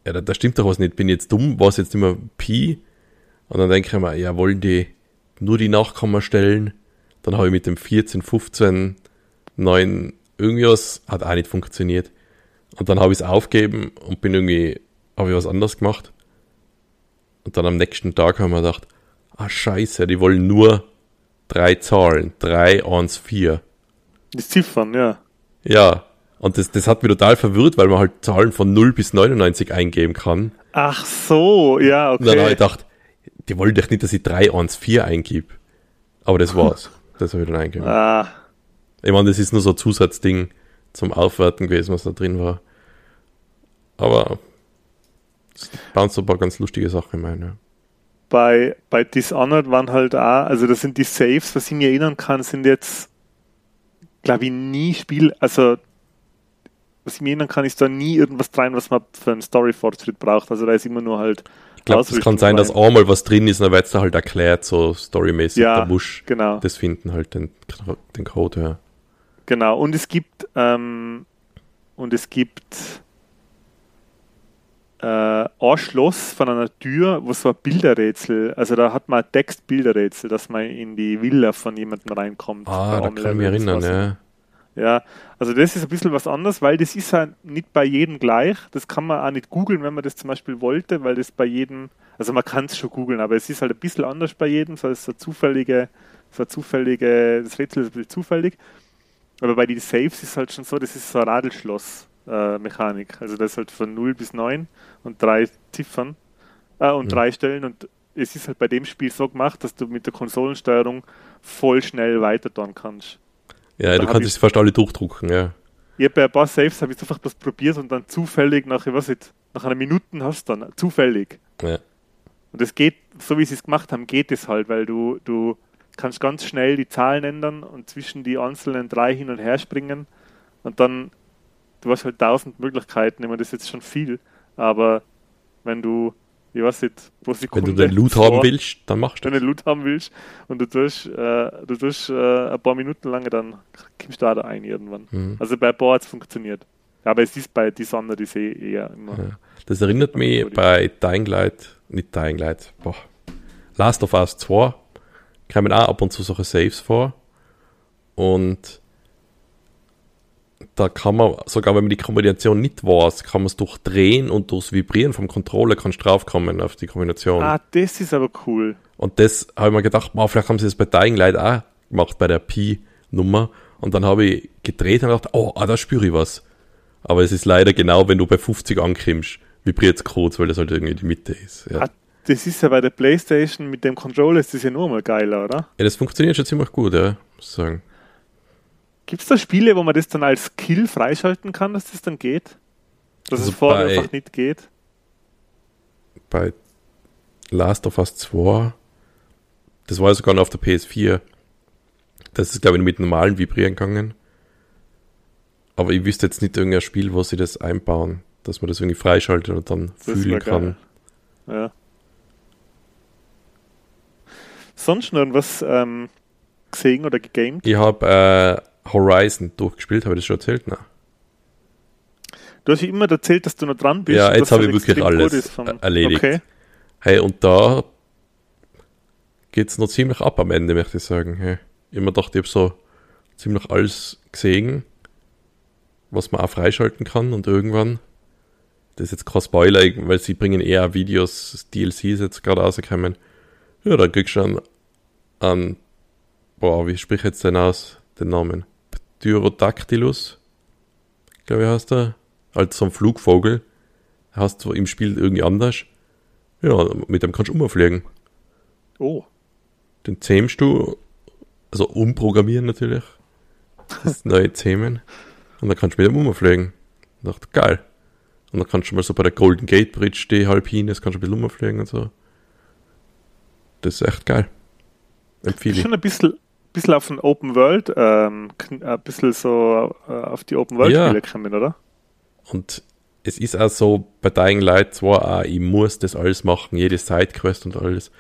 ja, da, da stimmt doch was nicht. Bin ich jetzt dumm? War es jetzt immer Pi? Und dann denke ich mir, ja, wollen die nur die Nachkommastellen? Dann habe ich mit dem 14, 15, 9 irgendwie was, hat auch nicht funktioniert. Und dann habe ich es aufgeben und bin irgendwie, habe ich was anderes gemacht. Und dann am nächsten Tag haben wir gedacht, ah scheiße, die wollen nur drei Zahlen. 3, 1, 4. Die Ziffern, ja. Ja. Und das, das hat mich total verwirrt, weil man halt Zahlen von 0 bis 99 eingeben kann. Ach so, ja, Und dann habe ich okay. gedacht, die wollen doch nicht, dass ich 3, 1, 4 eingib. Aber das war's. das habe ich dann eingegeben. Ah, Ich meine, das ist nur so ein Zusatzding zum Aufwerten gewesen, was da drin war. Aber es waren so ein paar ganz lustige Sachen, meine. bei, bei Dishonored waren halt auch, also das sind die Saves, was ich mir erinnern kann, sind jetzt, glaube ich, nie Spiel, also was ich mir erinnern kann, ist da nie irgendwas rein, was man für einen Story-Fortschritt braucht. Also da ist immer nur halt Ich glaube, es kann sein, dass rein. einmal was drin ist dann wird es da halt erklärt, so storymäßig. Ja, da musst genau. das finden, halt den, den Code, ja. Genau, und es gibt ähm, und es gibt äh, ein Schloss von einer Tür, wo so ein Bilderrätsel, also da hat man ein Text-Bilderrätsel, dass man in die Villa von jemandem reinkommt. Ah, da kann ich mich erinnern, ja. Ja, also das ist ein bisschen was anderes, weil das ist halt nicht bei jedem gleich. Das kann man auch nicht googeln, wenn man das zum Beispiel wollte, weil das bei jedem, also man kann es schon googeln, aber es ist halt ein bisschen anders bei jedem, so ist so zufällige, so zufällige, das Rätsel ist ein bisschen zufällig. Aber bei den Saves ist halt schon so, das ist so eine Radlschloss-Mechanik. also das ist halt von 0 bis 9 und drei Ziffern äh, und Mhm. drei Stellen und es ist halt bei dem Spiel so gemacht, dass du mit der Konsolensteuerung voll schnell weiter tun kannst. Ja, Da du kannst es fast alle durchdrucken, ja. Ich hab bei ein paar Saves habe ich einfach das probiert und dann zufällig nach, ich weiß nicht, nach einer Minute hast du dann zufällig. ja. Und das geht, so wie sie es gemacht haben, geht es halt, weil du, du kannst ganz schnell die Zahlen ändern und zwischen die einzelnen drei hin und her springen und dann, du hast halt tausend Möglichkeiten, ich meine, das ist jetzt schon viel, aber wenn du, ich weiß nicht, pro Wenn Sekunde du den Loot vor- haben willst, dann machst du wenn du Loot haben willst und du tust, äh, du tust äh, ein paar Minuten lang, dann kommst du da ein irgendwann. Mhm. Also bei ein paar hat es funktioniert. Aber es ist bei Dishonored ist eh eher immer. Ja. Das erinnert mich bei Dying Light, nicht Dying Light, boah. Last of Us 2 kamen auch ab und zu solche Saves vor. Und da kann man, sogar wenn man die Kombination nicht weiß, kann man es durchdrehen und durchs Vibrieren vom Controller kannst du draufkommen auf die Kombination. Ah, das ist aber cool. Und das habe ich mir gedacht, boah, vielleicht haben sie das bei Dying Light auch gemacht, bei der Pi-Nummer. Und dann habe ich gedreht und gedacht, oh, ah, da spüre ich was. Aber es ist leider genau, wenn du bei 50 ankommst, vibriert es kurz, weil das halt irgendwie die Mitte ist. Ja. Ah, das ist ja bei der Playstation mit dem Controller ist das ja nur mal geiler, oder? ja, das funktioniert schon ziemlich gut, ja, muss ich sagen. Gibt es da Spiele, wo man das dann als Kill freischalten kann, dass das dann geht? Dass Also es vorher einfach nicht geht? Bei, Last of Us 2, das war ja sogar noch auf der PS4. Das ist, glaube ich, mit normalen Vibrieren gegangen. Aber ich wüsste jetzt nicht irgendein Spiel, wo sie das einbauen, dass man das irgendwie freischaltet und dann Das fühlen kann. geil. Ja. Sonst noch irgendwas ähm, gesehen oder gegamed? Ich habe äh, Horizon durchgespielt, habe ich das schon erzählt? Nein. Du hast ja immer erzählt, dass du noch dran bist. Ja, jetzt habe ich wirklich alles vom- erledigt. Okay. Hey, und da geht's noch ziemlich ab am Ende, möchte ich sagen. Hey. Mir gedacht, ich habe so ziemlich alles gesehen, was man auch freischalten kann und irgendwann, das ist jetzt kein Spoiler, weil sie bringen eher Videos, DLCs jetzt gerade rausgekommen. Ja, da kriegst du dann an, boah, wie sprich ich jetzt denn aus, den Namen? Pterodactylus, glaube ich heißt er, als so ein Flugvogel. Hast du im Spiel irgendwie anders. Ja, mit dem kannst du umfliegen. Oh, Den zähmst du, also umprogrammieren natürlich, das neue Zähmen. Und dann kannst du mit dem umfliegen. Ich dachte, geil. Und dann kannst du mal so bei der Golden Gate Bridge, die halb hin ist, kannst du ein bisschen umfliegen und so. Das ist echt geil. Empfehle ich. schon ein bisschen, bisschen auf den Open World, ähm, kn- ein bisschen so äh, auf die Open World Ja. Spiele kommen, oder? Und es ist auch so bei Dying Light 2 auch, ich muss das alles machen, jede Sidequest und alles.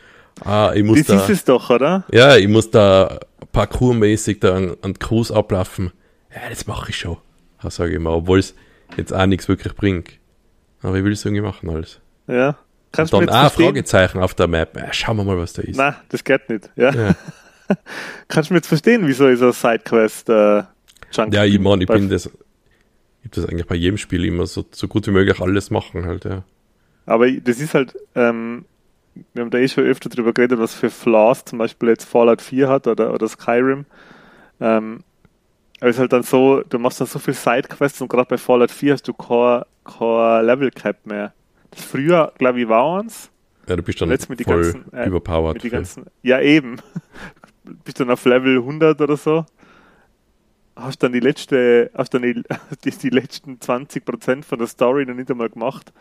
Ah, ich muss Das da, ist es doch, oder? ja, ich muss da parkourmäßig da an Cruise ablaufen. Ja, das mache ich schon. Sage ich mal, obwohl es jetzt auch nichts wirklich bringt. Aber ich will es irgendwie machen alles. Ja. Kannst Und dann verstehen? Fragezeichen auf der Map. Ja, schauen wir mal, was da ist. Nein, das geht nicht. Ja. Ja. Kannst du mir jetzt verstehen, wieso so ein Sidequest äh, Junkie Ja, ich meine, ich bin das, ich das eigentlich bei jedem Spiel immer so, so gut wie möglich alles machen halt, ja. Aber das ist halt, ähm, wir haben da eh schon öfter drüber geredet, was für Flaws zum Beispiel jetzt Fallout 4 hat oder, oder Skyrim. Ähm, aber es ist halt dann so, du machst dann so viel Sidequests und gerade bei Fallout 4 hast du kein, kein Level Cap mehr. Früher, glaube ich, war eins. Ja, du bist dann Jetzt mit die voll ganzen, äh, überpowered. Die für- ganzen, ja, eben. Bist dann auf Level 100 oder so. Hast dann die letzte, hast dann die, die, die letzten 20% von der Story noch nicht einmal gemacht.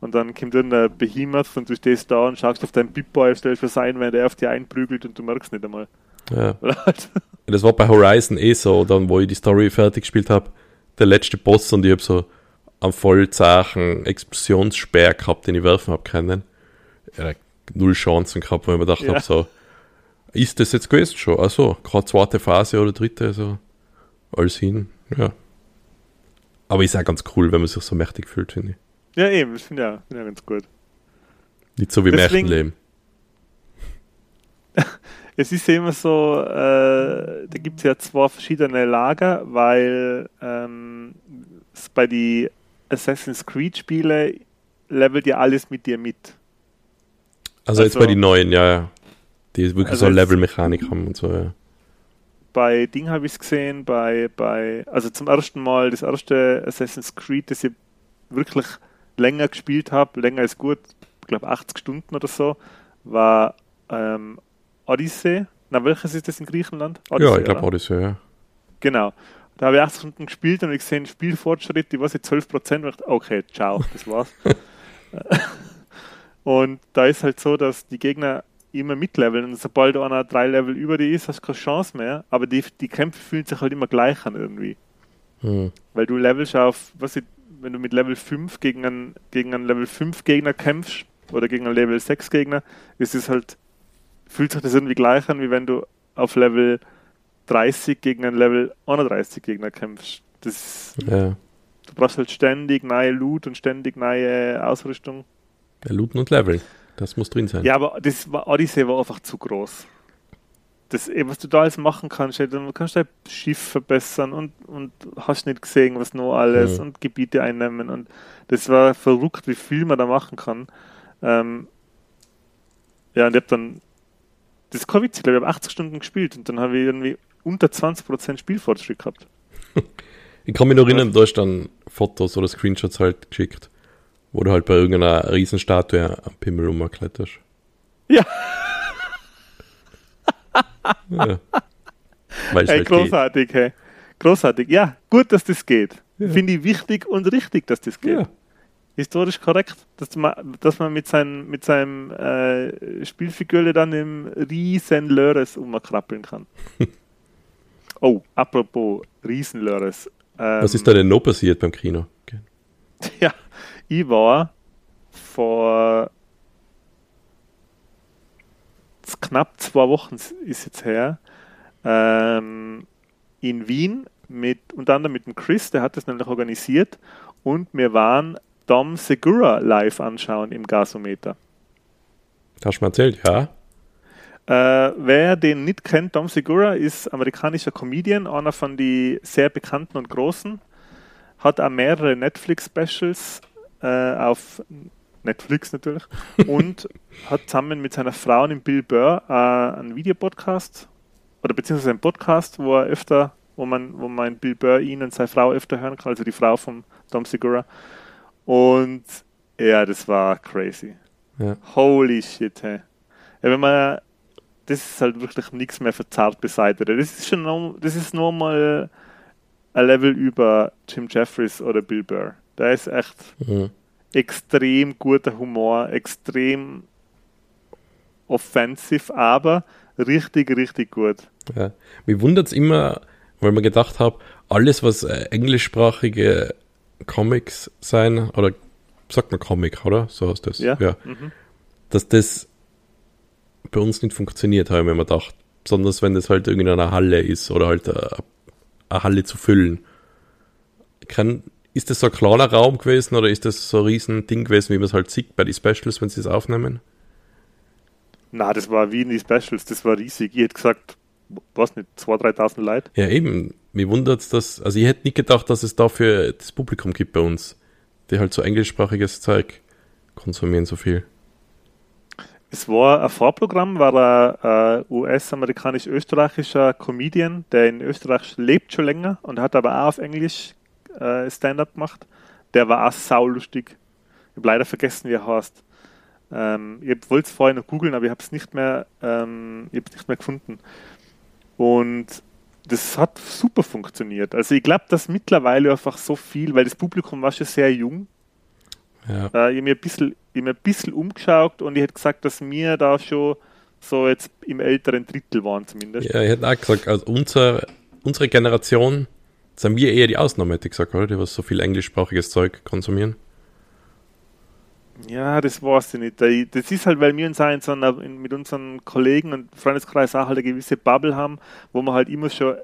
Und dann kommt dann der Behemoth und du stehst da und schaust auf deinen Pip-Boy, stellst was ein, wenn der auf dich einprügelt und du merkst nicht einmal. ja. Halt, Das war bei Horizon eh so, dann wo ich die Story fertig gespielt habe, der letzte Boss und ich habe so am Vollzeichen Explosionssperr gehabt, den ich werfen habe können. Ja, null Chancen gehabt, weil ich mir gedacht Ja. habe, so, ist das jetzt gewesen schon? Also, gerade zweite Phase oder dritte, so alles hin, ja. Aber ist auch ganz cool, wenn man sich so mächtig fühlt, finde ich. ja, eben, finde ich finde ich auch ganz gut. Nicht so wie im echten Leben. Es ist ja immer so, äh, da gibt es ja zwei verschiedene Lager, weil ähm, es bei die Assassin's Creed Spiele levelt ja alles mit dir mit. Also, jetzt Also- bei den neuen, ja, ja. Die wirklich Also so jetzt- Level-Mechanik haben und so, ja. Bei Ding habe ich es gesehen, bei, bei, also zum ersten Mal das erste Assassin's Creed, das ich wirklich länger gespielt habe, länger ist gut, ich glaube 80 Stunden oder so, war ähm, Odyssey. Na, welches ist das in Griechenland? Ja, ich glaube? Odyssey, ja. Genau. Da habe ich 80 Stunden gespielt und ich gesehen, Spielfortschritt, die war jetzt 12%. Und ich dachte, okay, ciao, das war's. und da ist halt so, dass die Gegner immer mitleveln und sobald einer drei Level über die ist, hast du keine Chance mehr. Aber die, die Kämpfe fühlen sich halt immer gleich an irgendwie. Hm. Weil du levelst auf, was ich, wenn du mit Level 5 gegen einen, gegen einen Level 5 Gegner kämpfst oder gegen einen Level 6 Gegner, ist es halt, fühlt sich das irgendwie gleich an, wie wenn du auf Level 30 gegen einen Level 31 Gegner kämpfst. Das, ja. du brauchst halt ständig neue Loot und ständig neue Ausrüstung. Ja, Looten und Leveln. Das muss drin sein. Ja, aber das war, Odyssey war einfach zu groß. Das, eh, was du da alles machen kannst, dann kannst du dein Schiff verbessern und, und hast nicht gesehen, was noch alles Mhm. und Gebiete einnehmen und das war verrückt, wie viel man da machen kann. Ähm, ja, und ich habe dann, das ist kein Witz, ich glaube, ich habe 80 Stunden gespielt und dann habe ich irgendwie unter 20% Spielfortschritt gehabt. Ich kann mich noch erinnern, du hast dann Fotos oder Screenshots halt geschickt, wo du halt bei irgendeiner Riesenstatue am Pimmel rumkletterst. Ja. ja. Weil Hey, halt geht. großartig, hey. Großartig. Ja, gut, dass das geht. Ja. Finde ich wichtig und richtig, dass das geht. Ja. historisch korrekt, dass man, dass man mit, seinem, mit seinem äh, Spielfigur dann im riesen Lörres umkrabbeln kann. oh, apropos Riesenlörres. Ähm, Was ist da denn noch passiert beim Kino? Okay. Ja, ich war vor knapp zwei Wochen ist jetzt her ähm, in Wien mit unter anderem mit dem Chris, der hat das nämlich organisiert und wir waren Dom Segura live anschauen im Gasometer. Hast du mir erzählt, ja? Äh, wer den nicht kennt, Dom Segura ist amerikanischer Comedian, einer von den sehr bekannten und großen. Hat auch mehrere Netflix-Specials äh, auf Netflix natürlich und hat zusammen mit seiner Frau und Bill Burr äh, einen Videopodcast oder beziehungsweise einen Podcast, wo er öfter, wo man, wo man Bill Burr ihn und seine Frau öfter hören kann, also die Frau von Dom Segura. Und ja, das war crazy. Ja. Holy shit, hey. Ja, wenn man, das ist halt wirklich nichts mehr für zart beseitigte. Das ist schon, noch, das ist nochmal ein Level über Jim Jeffries oder Bill Burr. Da ist echt mhm. extrem guter Humor, extrem offensiv, aber richtig, richtig gut. Ja. Mich wundert es immer, weil man gedacht habe, alles, was äh, englischsprachige Comics sein, oder sagt man Comic, oder? So heißt das. Ja. ja. Mhm. Dass das bei uns nicht funktioniert, habe ich mir gedacht. Besonders wenn das halt irgendwie in einer Halle ist oder halt eine, äh, eine Halle zu füllen. Kann, ist das so ein kleiner Raum gewesen oder ist das so ein riesen Ding gewesen, wie man es halt sieht bei den Specials, wenn sie es aufnehmen? Na, das war wie in die Specials, das war riesig. Ich hätte gesagt, was nicht, 2.000, 3.000 Leute? Ja, eben. Mir wundert es, dass, also ich hätte nicht gedacht, dass es dafür das Publikum gibt bei uns, die halt so englischsprachiges Zeug konsumieren, so viel. Es war ein Vorprogramm, war ein äh, US-amerikanisch-österreichischer Comedian, der in Österreich lebt schon länger und hat aber auch auf Englisch äh, Stand-up gemacht. Der war auch saulustig. Ich habe leider vergessen, wie er heißt. Ähm, ich wollte es vorher noch googeln, aber ich habe es nicht mehr, ähm, ich nicht mehr gefunden. Und das hat super funktioniert. Also ich glaube, dass mittlerweile einfach so viel, weil das Publikum war schon sehr jung. Ja. Äh, ich habe mir ein bisschen, ich mir ein bisschen umgeschaut und ich hätte gesagt, dass wir da schon so jetzt im älteren Drittel waren zumindest. Ja, ich hätte auch gesagt, also unser, unsere Generation sind wir eher die Ausnahme, hätte ich gesagt, oder? Die was so viel englischsprachiges Zeug konsumieren. Ja, das weiß ich nicht. Das ist halt, weil wir uns auch so einer, mit unseren Kollegen und Freundeskreis auch halt eine gewisse Bubble haben, wo man halt immer schon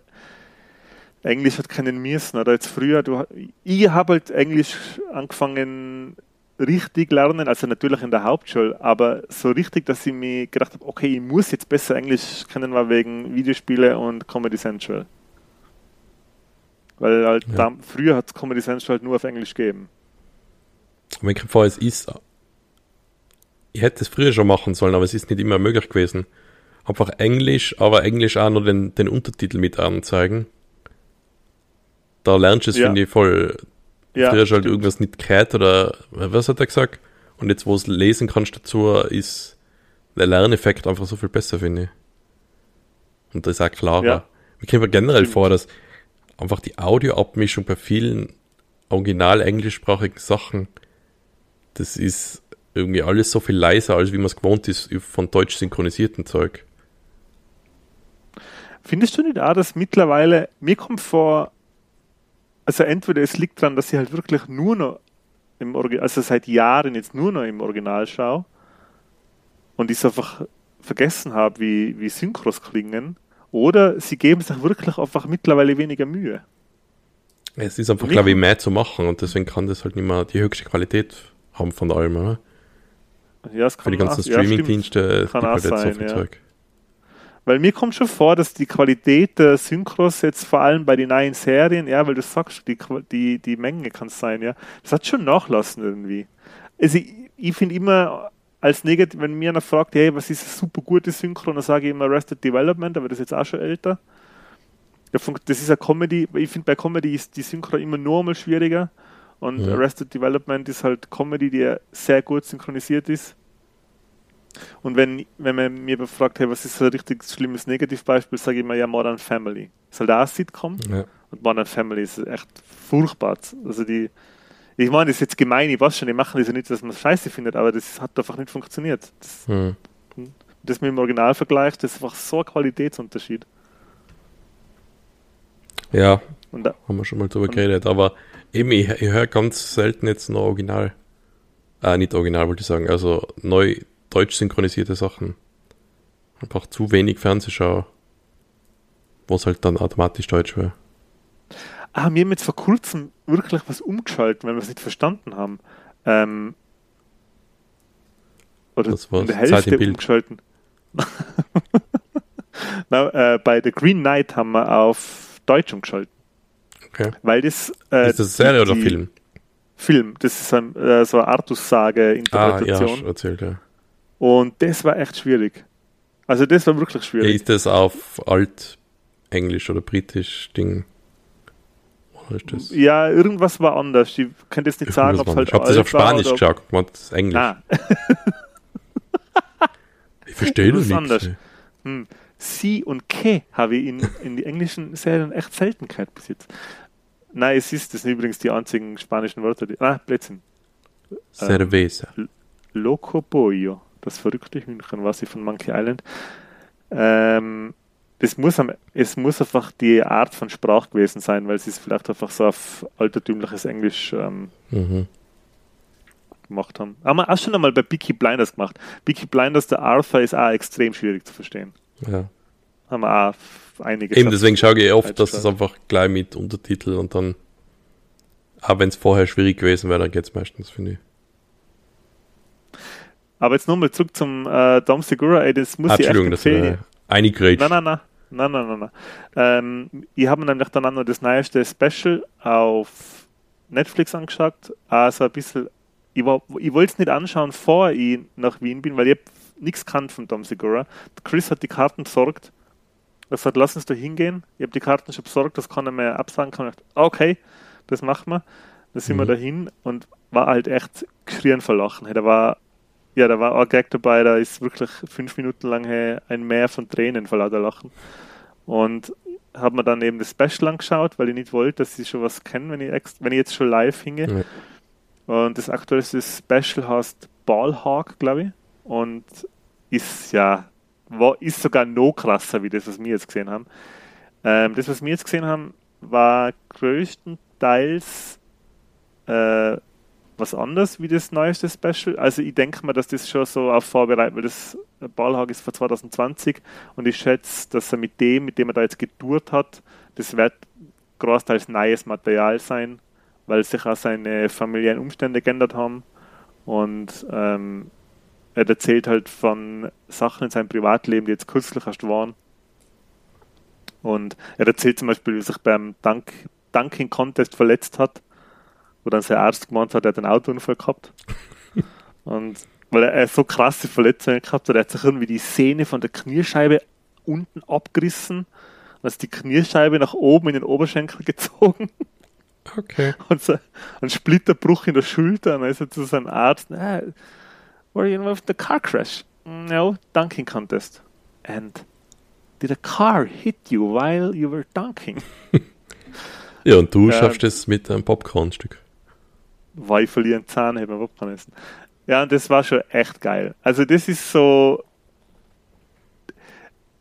Englisch hat keinen müssen. Oder jetzt früher, du, ich habe halt Englisch angefangen richtig lernen, also natürlich in der Hauptschule, aber so richtig, dass ich mir gedacht habe, okay, ich muss jetzt besser Englisch kennen, war wegen Videospiele und Comedy Central. Weil halt ja. da, früher hat es Comedy Central halt nur auf Englisch gegeben. Wenn ich es ist, ich hätte es früher schon machen sollen, aber es ist nicht immer möglich gewesen. Einfach Englisch, aber Englisch auch noch den, den Untertitel mit anzeigen. Da lernst du es, ja. finde ich, voll. Ja, früher schon halt irgendwas nicht gehört oder was hat er gesagt? Und jetzt, wo es lesen kannst dazu, ist der Lerneffekt einfach so viel besser, finde ich. Und das ist auch klarer. Ja. Mir kommt mir generell vor, dass einfach die Audioabmischung bei vielen original englischsprachigen Sachen das ist irgendwie alles so viel leiser, als wie man es gewohnt ist von deutsch synchronisierten Zeug. Findest du nicht auch, dass mittlerweile, mir kommt vor, also entweder es liegt daran, dass ich halt wirklich nur noch im Original, also seit Jahren jetzt nur noch im Original schaue und ich es einfach vergessen habe, wie, wie Synchros klingen, oder sie geben sich wirklich einfach mittlerweile weniger Mühe. Es ist einfach, glaube ich, mehr zu machen und deswegen kann das halt nicht mehr die höchste Qualität haben von allem, oder? Ja, es kann Für die ganzen Streaming-Dienste kann auch sein, so ja. Zeug. Weil mir kommt schon vor, dass die Qualität der Synchros jetzt vor allem bei den neuen Serien, ja, weil du sagst, die, die, die Menge kann es sein, ja, das hat schon nachlassen irgendwie. Also ich, ich finde immer als negativ, wenn mir einer fragt, hey, was ist super gute Synchro, dann sage ich immer Arrested Development, aber das ist jetzt auch schon älter. Das ist eine Comedy, ich finde bei Comedy ist die Synchro immer nur mal schwieriger und ja. Arrested Development ist halt Comedy, die sehr gut synchronisiert ist. Und wenn, wenn man mir fragt, hey, was ist ein richtig schlimmes Negativbeispiel, sage ich immer, ja, Modern Family. Ist halt auch ein Sitcom. Ja. Und Modern Family ist echt furchtbar. Also die, Ich meine, das ist jetzt gemein, ich weiß schon, die machen das ja nicht, dass man es scheiße findet, aber das hat einfach nicht funktioniert. Das, hm. das mit dem Originalvergleich, das ist einfach so ein Qualitätsunterschied. Ja, und da, haben wir schon mal drüber geredet, aber eben, ich, ich höre ganz selten jetzt noch Original, äh, nicht Original wollte ich sagen, also neu deutsch synchronisierte Sachen. Einfach zu wenig Fernsehschau, wo es halt dann automatisch deutsch wäre. Ah, wir haben jetzt vor kurzem wirklich was umgeschaltet, weil wir es nicht verstanden haben. Ähm, oder das in der Hälfte umgeschalten. Na, äh, bei The Green Knight haben wir auf Deutsch umgeschaltet. Okay. Weil das. Äh, ist das Serie die, oder Film? Film. Das ist ein, äh, so eine Artus-Sage-Interpretation. Ah, ja, erzählt, ja. Und das war echt schwierig. Also, das war wirklich schwierig. Ja, ist das auf Alt-Englisch oder Britisch Ding? das? Ja, irgendwas war anders. Ich kann jetzt nicht sagen, ob es halt Ich habe das auf Spanisch oder... geschaut, man das Englisch. Ah. ich verstehe das nicht. anders. Hm. Sie und Ke habe ich in, in die englischen Serien echt selten gehört bis jetzt. Nein, es ist, das sind übrigens die einzigen spanischen Wörter, die. Ah, Blödsinn. Cerveza. Ähm, Loco Pollo, das verrückte Hühnchen, was ich von Monkey Island. Ähm, das muss, es muss einfach die Art von Sprache gewesen sein, weil sie es vielleicht einfach so auf altertümliches Englisch ähm, mhm. gemacht haben. Haben wir auch schon einmal bei Peaky Blinders gemacht. Peaky Blinders, der Arthur ist auch extrem schwierig zu verstehen. Ja. Haben wir auch einige. Eben, deswegen schaue ich oft, dass es einfach gleich mit Untertitel und dann, auch wenn es vorher schwierig gewesen wäre, dann geht es meistens, finde ich. Aber jetzt nochmal zurück zum äh, Dom Segura, ey, das muss ich echt empfehlen. Das einig Nein, nein, nein. Nein, nein, nein, nein. Ähm, ich habe mir nämlich dann auch noch das neueste Special auf Netflix angeschaut. Also ein bisschen, ich, ich wollte es nicht anschauen, bevor ich nach Wien bin, weil ich nichts kannt von Tom Segura. Chris hat die Karten besorgt. Er sagt, lass uns da hingehen. Ich habe die Karten schon besorgt, das kann er mir absagen. Kann ich dachte, okay, das machen wir. Da sind mhm. wir dahin und war halt echt geschrien vor Lachen. Da war ja, da war auch ein Gag dabei, da ist wirklich fünf Minuten lang ein Meer von Tränen vor lauter Lachen. Und habe mir dann eben das Special angeschaut, weil ich nicht wollte, dass sie schon was kennen, wenn ich, wenn ich jetzt schon live hinge. Ja. Und das aktuelle Special heißt Ballhawk, glaube ich. Und ist ja, war, ist sogar noch krasser, wie das, was wir jetzt gesehen haben. Ähm, das, was wir jetzt gesehen haben, war größtenteils äh, was anderes wie das neueste Special. Also ich denke mal, dass das schon so auf Vorbereitung, weil das Ballhag ist von 2020 und ich schätze, dass er mit dem, mit dem er da jetzt getourt hat, das wird großteils neues Material sein, weil sich auch seine familiären Umstände geändert haben und ähm, er erzählt halt von Sachen in seinem Privatleben, die jetzt kürzlich erst waren. Und er erzählt zum Beispiel, wie er sich beim Dunk Dunking Contest verletzt hat wo dann sein Arzt gemeint hat, er hat einen Autounfall gehabt. Und weil er so krasse Verletzungen gehabt hat, er hat sich irgendwie die Sehne von der Kniescheibe unten abgerissen und ist die Kniescheibe nach oben in den Oberschenkel gezogen. Okay. Und so ein Splitterbruch in der Schulter und dann ist er zu seinem Arzt, ah, were you involved in the car crash? No, dunking contest. And did a car hit you while you were dunking? ja, und du ja, schaffst es mit einem Popcornstück weil ich verliere einen Zahn, hätte man kann essen. Ja, und das war schon echt geil. Also das ist so,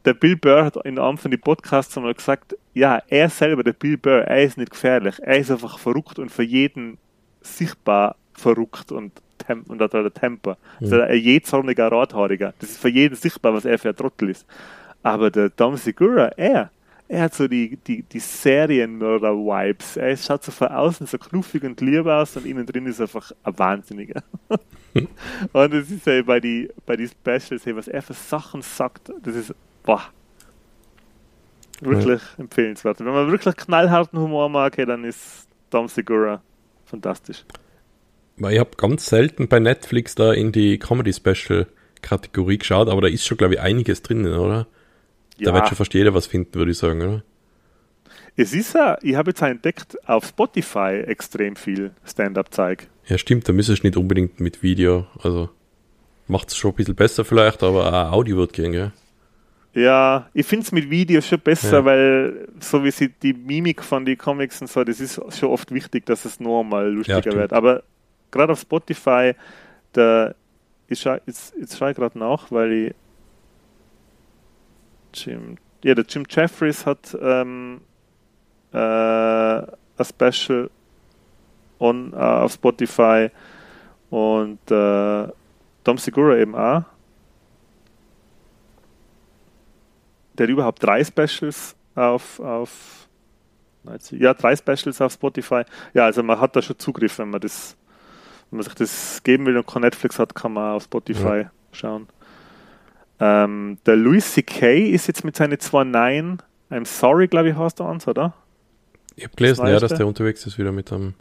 der Bill Burr hat in einem von den Podcasts einmal gesagt, ja, er selber, der Bill Burr, er ist nicht gefährlich, er ist einfach verrückt und für jeden sichtbar verrückt und, tem und hat ein Temper. Also mhm. ein jähzorniger Radhaariger. Das ist für jeden sichtbar, was er für ein Trottel ist. Aber der Dom Segura, er, er hat so die, die, die Serienmörder-Vibes. Er schaut so von außen so knuffig und lieb aus und innen drin ist einfach ein Wahnsinniger. und es ist ja bei den bei die Specials, was er für Sachen sagt, das ist, boah, wirklich ja. empfehlenswert. Wenn man wirklich knallharten Humor mag, dann ist Tom Segura fantastisch. Ich habe ganz selten bei Netflix da in die Comedy-Special-Kategorie geschaut, aber da ist schon, glaube ich, einiges drinnen, oder? Da wird schon fast jeder was finden, würde ich sagen, oder? Es ist ja, ich habe jetzt entdeckt, auf Spotify extrem viel Stand-up-Zeug. Ja, stimmt, da müsstest du nicht unbedingt mit Video, also macht es schon ein bisschen besser vielleicht, aber auch Audio wird gehen, gell? Ja, ich finde es mit Videos schon besser, Ja. weil so wie sie die Mimik von den Comics und so, das ist schon oft wichtig, dass es nur mal lustiger stimmt. wird. Aber gerade auf Spotify, da ich schau, jetzt, jetzt schaue ich gerade nach, weil ich Jim, ja, der Jim Jeffries hat ähm, äh, ein Special on, äh, auf Spotify und äh, Dom Segura eben auch. Der hat überhaupt drei Specials auf, auf ja, drei Specials auf Spotify. Ja, also man hat da schon Zugriff, wenn man das, wenn man sich das geben will und kein Netflix hat, kann man auf Spotify schauen. Ähm, der Louis C.K. ist jetzt mit seinen zwei Nein, I'm sorry, glaube ich, heißt der eins, oder? Ich habe gelesen, ja, dass der unterwegs ist wieder mit einem.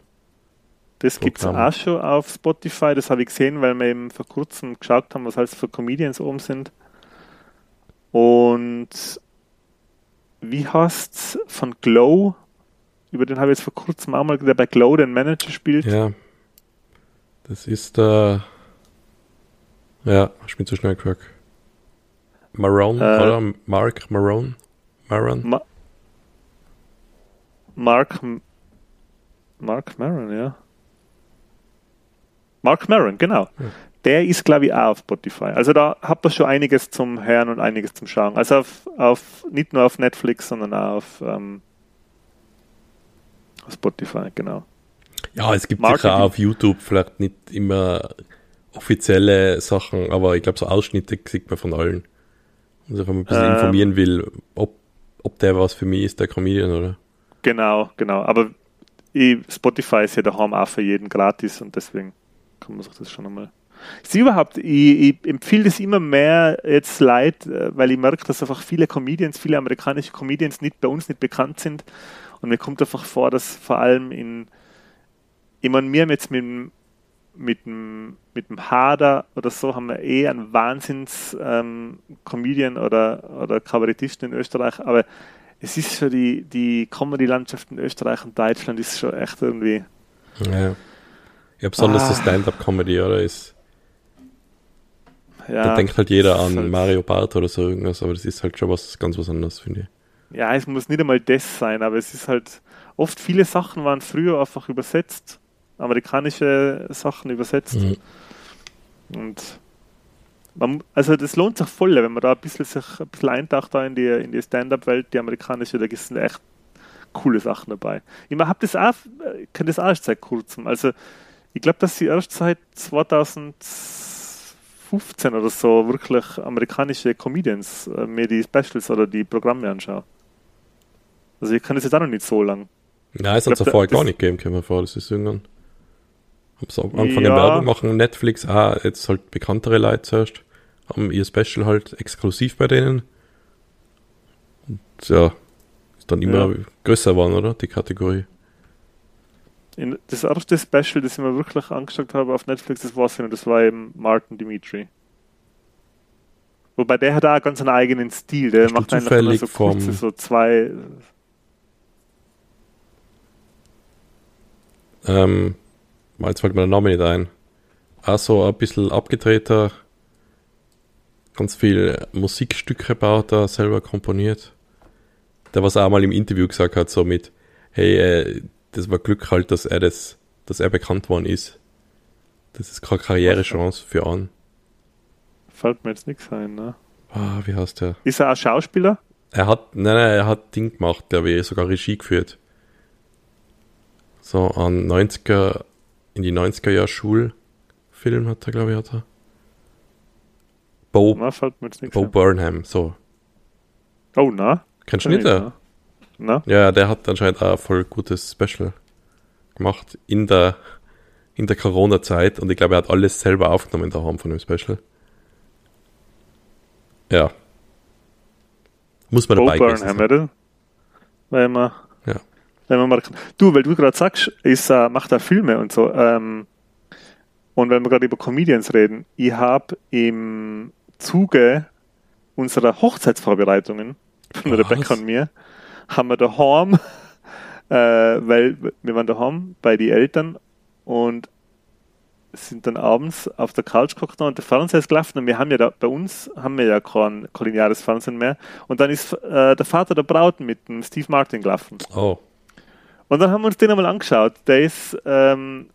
Das gibt es auch schon auf Spotify, das habe ich gesehen, weil wir eben vor kurzem geschaut haben, was alles für Comedians oben sind. Und wie heißt's von Glow? Über den habe ich jetzt vor kurzem auch mal, der bei Glow den Manager spielt. Ja. Das ist der. Ja, ich bin zu schnell gesagt. Marone, Äh. oder? Mark Marone? Maron? Ma Mark Mark Maron, ja. Mark Maron, genau. Der ist, glaube ich, auch auf Spotify. Also da habt ihr schon einiges zum Hören und einiges zum Schauen. Also auf, auf nicht nur auf Netflix, sondern auch auf, ähm, Spotify, genau. Ja, es gibt Marketing. sicher auch auf YouTube vielleicht nicht immer offizielle Sachen, aber ich glaube, so Ausschnitte sieht man von allen. Also wenn man ein bisschen Ähm. informieren will, ob, ob der was für mich ist, der Comedian, oder? Genau, genau. Aber Spotify ist ja daheim auch für jeden gratis und deswegen kann man sich das schon einmal. Ist überhaupt, ich, ich empfehle das immer mehr jetzt leid, äh, weil ich merke, dass einfach viele Comedians, viele amerikanische Comedians nicht bei uns nicht bekannt sind. Und mir kommt einfach vor, dass vor allem in, ich meine, wir haben jetzt mit, dem- mit dem, mit dem Hader oder so haben wir eh einen Wahnsinns ähm, oder, oder Kabarettisten in Österreich, aber es ist schon die, die Comedy-Landschaft in Österreich und Deutschland ist schon echt irgendwie. Ja. Ja, besonders Ah. so Stand-Up-Comedy, oder? Ist, Ja, da denkt halt jeder das an halt- Mario Barth oder so irgendwas, aber das ist halt schon was ganz was anderes, finde ich. Ja, es muss nicht einmal das sein, aber es ist halt oft viele Sachen waren früher einfach übersetzt, amerikanische Sachen übersetzt Mhm. und man, also das lohnt sich voll, wenn man da ein bisschen sich ein bisschen eintaucht da in die, in die Stand-Up-Welt, die amerikanische, da sind echt coole Sachen dabei. Ich habe das auch, äh, kenne das auch erst seit kurzem. Also ich glaube, dass sie erst seit 2015 oder so wirklich amerikanische Comedians äh, mir die Specials oder die Programme anschaue. Also ich kann das jetzt auch noch nicht so lang. Nein, es hat es ja vorher gar nicht gegeben, kann man vor. Das ist irgendwann. Sie am Anfang Ja. Werbung machen, Netflix, ah, jetzt halt bekanntere Leute zuerst, haben ihr Special halt exklusiv bei denen. Und ja, ist dann immer Ja. größer geworden, oder? Die Kategorie. In, das erste Special, das ich mir wirklich angeschaut habe auf Netflix, das war und das war eben Martin Dimitri. Wobei der hat auch ganz einen eigenen Stil. Der Hast macht einfach immer so kurze, so zwei. Ähm, jetzt fällt mir der Name nicht ein. Auch so ein bisschen abgedrehter, ganz viel Musikstücke baut er, selber komponiert. Der was er auch mal im Interview gesagt hat, so mit, hey, äh, das war Glück halt, dass er das, dass er bekannt worden ist. Das ist keine Karrierechance für ihn. Fällt mir jetzt nichts ein. Ne? Ah, wie heißt der? Ist er auch Schauspieler? Er hat, nein, nein, er hat Ding gemacht, der hat sogar Regie geführt. So an 90er, in die 90er Jahr Schulfilm hat er, glaube ich, hat er. Bo, Na, Bo. Burnham, so. Oh, na? Kennst du Kenn nicht? Na? Ja, der hat anscheinend auch ein voll gutes Special gemacht in der, in der Corona-Zeit und ich glaube, er hat alles selber aufgenommen daheim von dem Special. Ja. Muss man Bo dabei gewesen Burnham, sein. oder? Weil man, Weil man mal, du, weil du gerade sagst, ist, äh, macht er Filme und so. Ähm, und wenn wir gerade über Comedians reden, ich habe im Zuge unserer Hochzeitsvorbereitungen von Was? Rebecca und mir, haben wir daheim, äh, weil wir waren daheim bei den Eltern und sind dann abends auf der Couch geguckt und der Fernseher ist gelaufen und wir haben ja da, bei uns haben wir ja kein koloniales Fernsehen mehr und dann ist äh, der Vater der Braut mit dem Steve Martin gelaufen. Oh. Und dann haben wir uns den einmal angeschaut. Der ist ähm,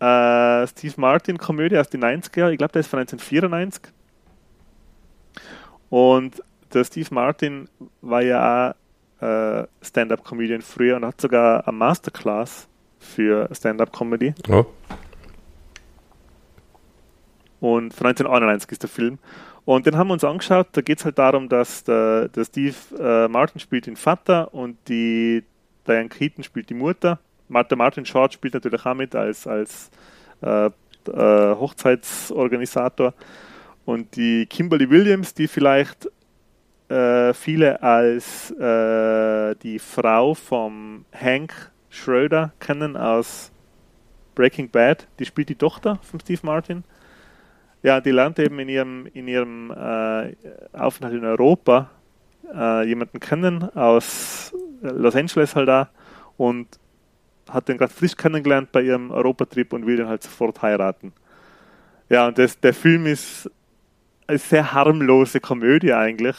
äh, Steve Martin Komödie aus den 90er, ich glaube, der ist von 1994. Und der Steve Martin war ja auch äh, Stand-up-Comedian früher und hat sogar eine Masterclass für Stand-up-Comedy. oh. Und von 1991 ist der Film. Und den haben wir uns angeschaut. Da geht es halt darum, dass der, der Steve äh, Martin spielt den Vater und die Diane Keaton spielt die Mutter. Martha Martin Short spielt natürlich auch mit als, als äh, äh, Hochzeitsorganisator. Und die Kimberly Williams, die vielleicht äh, viele als äh, die Frau vom Hank Schröder kennen aus Breaking Bad, die spielt die Tochter von Steve Martin. Ja, die lernt eben in ihrem, in ihrem äh, Aufenthalt in Europa äh, jemanden kennen aus Los Angeles halt da und hat den gerade frisch kennengelernt bei ihrem Europatrip und will den halt sofort heiraten. Ja, und das, der Film ist eine sehr harmlose Komödie eigentlich,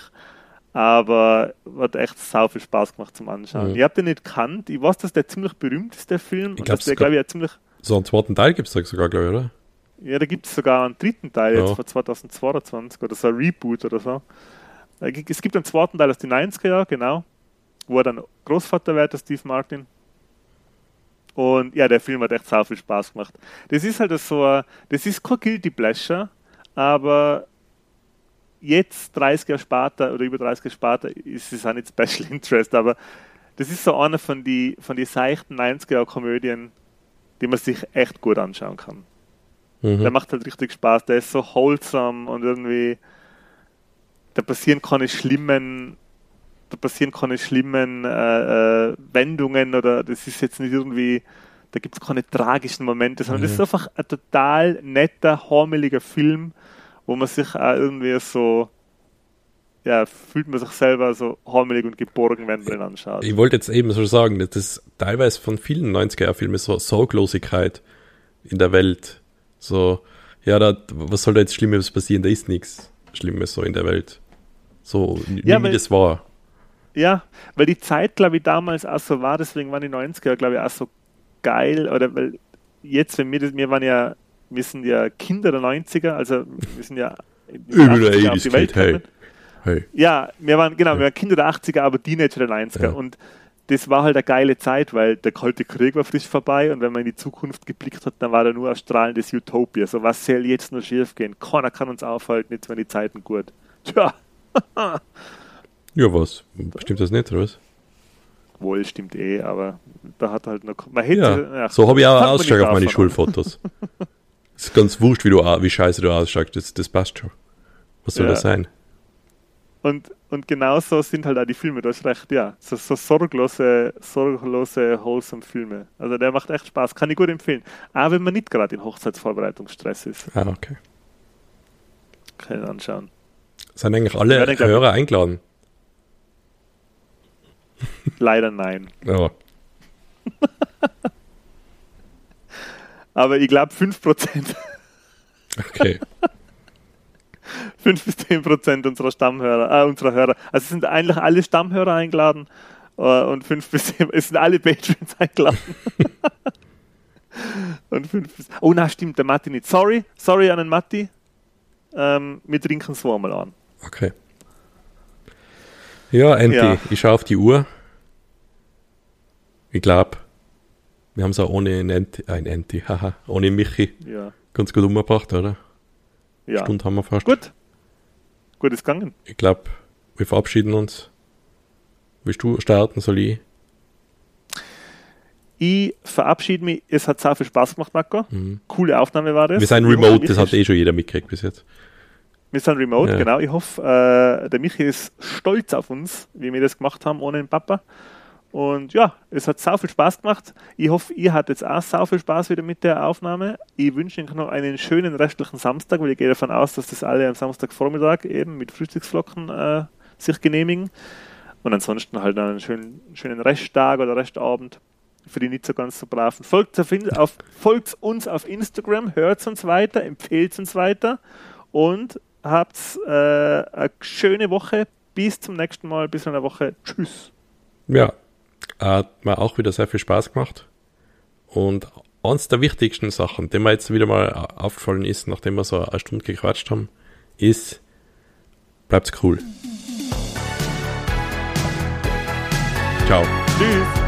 aber hat echt sau viel Spaß gemacht zum Anschauen. Mhm. Ich habe den nicht kannt. Ich weiß, dass der ziemlich berühmt ist, der Film. Ich und glaub, dass der, glaube ich, ja ziemlich. So einen zweiten Teil gibt es da sogar, glaube ich, oder? Ja, da gibt es sogar einen dritten Teil jetzt Ja. von 2022 oder so ein Reboot oder so. Äh, Es gibt einen zweiten Teil aus den 90er Jahren, genau, wo er dann Großvater wird, der Steve Martin. Und ja, der Film hat echt sau viel Spaß gemacht. Das ist halt so, ein- das ist kein Guilty Pleasure, aber jetzt, 30 Jahre später oder über 30 Jahre später, ist es auch nicht Special Interest, aber das ist so einer von die, von die seichten 90er Jahre Komödien, die man sich echt gut anschauen kann. Der Mhm. macht halt richtig Spaß. Der ist so wholesome und irgendwie, da passieren keine schlimmen, da passieren keine schlimmen äh, äh, Wendungen oder das ist jetzt nicht irgendwie, da gibt es keine tragischen Momente, sondern das ist einfach ein total netter, hormeliger Film, wo man sich auch irgendwie so, ja, fühlt man sich selber so hormelig und geborgen, wenn man den anschaut. Ich wollte jetzt eben so sagen, dass das teilweise von vielen 90er-Filmen so Sorglosigkeit in der Welt. So, ja, da, was soll da jetzt Schlimmes passieren? Da ist nichts Schlimmes so in der Welt. So, Ja, wie weil- das war. Ja, weil die Zeit, glaube ich, damals auch so war, deswegen waren die 90er, glaube ich, auch so geil. Oder weil jetzt, wenn wir das, wir waren ja, wir sind ja Kinder der 90er, also wir sind ja Über der 80er auf 80s die Welt hey. Hey. Ja, wir waren, genau, wir waren Kinder der 80er, aber Teenager der 90er. Ja. Und das war halt eine geile Zeit, weil der Kalte Krieg war frisch vorbei und wenn man in die Zukunft geblickt hat, dann war da nur ein strahlendes Utopia. So, was soll jetzt nur schief gehen? Keiner kann uns aufhalten, jetzt werden die Zeiten gut. Tja, Ja, was? Stimmt das nicht, oder was? wohl stimmt eh, aber da hat halt noch, man hätte, Ja, ja, so habe ich auch ausgeschaut nicht auf meine. Schulfotos. Es ist ganz wurscht, wie, du, wie scheiße du ausschaust. Das, das passt schon. Was soll Ja. das sein? Und, und genauso sind halt auch die Filme, du hast recht, ja. So, so sorglose, sorglose, wholesome Filme. Also der macht echt Spaß, kann ich gut empfehlen. Auch wenn man nicht gerade in Hochzeitsvorbereitungsstress ist. Ah, okay. Kann ich anschauen. Sind eigentlich alle Hörer eingeladen? Leider nein. Ja. Aber ich glaube 5%, Okay. 5 bis 10% unserer Stammhörer, äh, unserer Hörer. Also es sind eigentlich alle Stammhörer eingeladen äh, und 5 bis 10, es sind alle Patreons eingeladen. und 5 bis, oh na stimmt, der Matti nicht. Sorry, sorry an den Matti. Ähm, wir trinken es einmal an. Okay. Ja, Enti, Ja. ich schaue auf die Uhr. Ich glaube, wir haben es auch ohne ein Enti, ein Enti, haha, ohne Michi Ja. ganz gut umgebracht, oder? ja. Stunde haben wir fast. Gut. Gut ist gegangen. Ich glaube, wir verabschieden uns. Willst du starten, soll ich? Ich verabschiede mich. Es hat sehr viel Spaß gemacht, Marco. Coole Aufnahme war das. Mhm. Wir sind remote, das hat eh schon jeder mitgekriegt bis jetzt. Wir sind remote, Ja. genau. Ich hoffe, äh, der Michi ist stolz auf uns, wie wir das gemacht haben ohne den Papa. Und ja, es hat sau viel Spaß gemacht. Ich hoffe, ihr hattet jetzt auch sau viel Spaß wieder mit der Aufnahme. Ich wünsche Ihnen noch einen schönen restlichen Samstag, weil ich gehe davon aus, dass das alle am Samstagvormittag eben mit Frühstücksflocken äh, sich genehmigen. Und ansonsten halt einen schönen, schönen Resttag oder Restabend. für die nicht so ganz so braven. Folgt, auf, folgt uns auf Instagram, hört uns weiter, empfehlt uns weiter und habt äh, eine schöne Woche. Bis zum nächsten Mal, bis in einer Woche. Tschüss. Ja, hat mir auch wieder sehr viel Spaß gemacht. Und eines der wichtigsten Sachen, die mir jetzt wieder mal aufgefallen ist, nachdem wir so eine Stunde gequatscht haben, ist, bleibt cool. Ciao. Tschüss.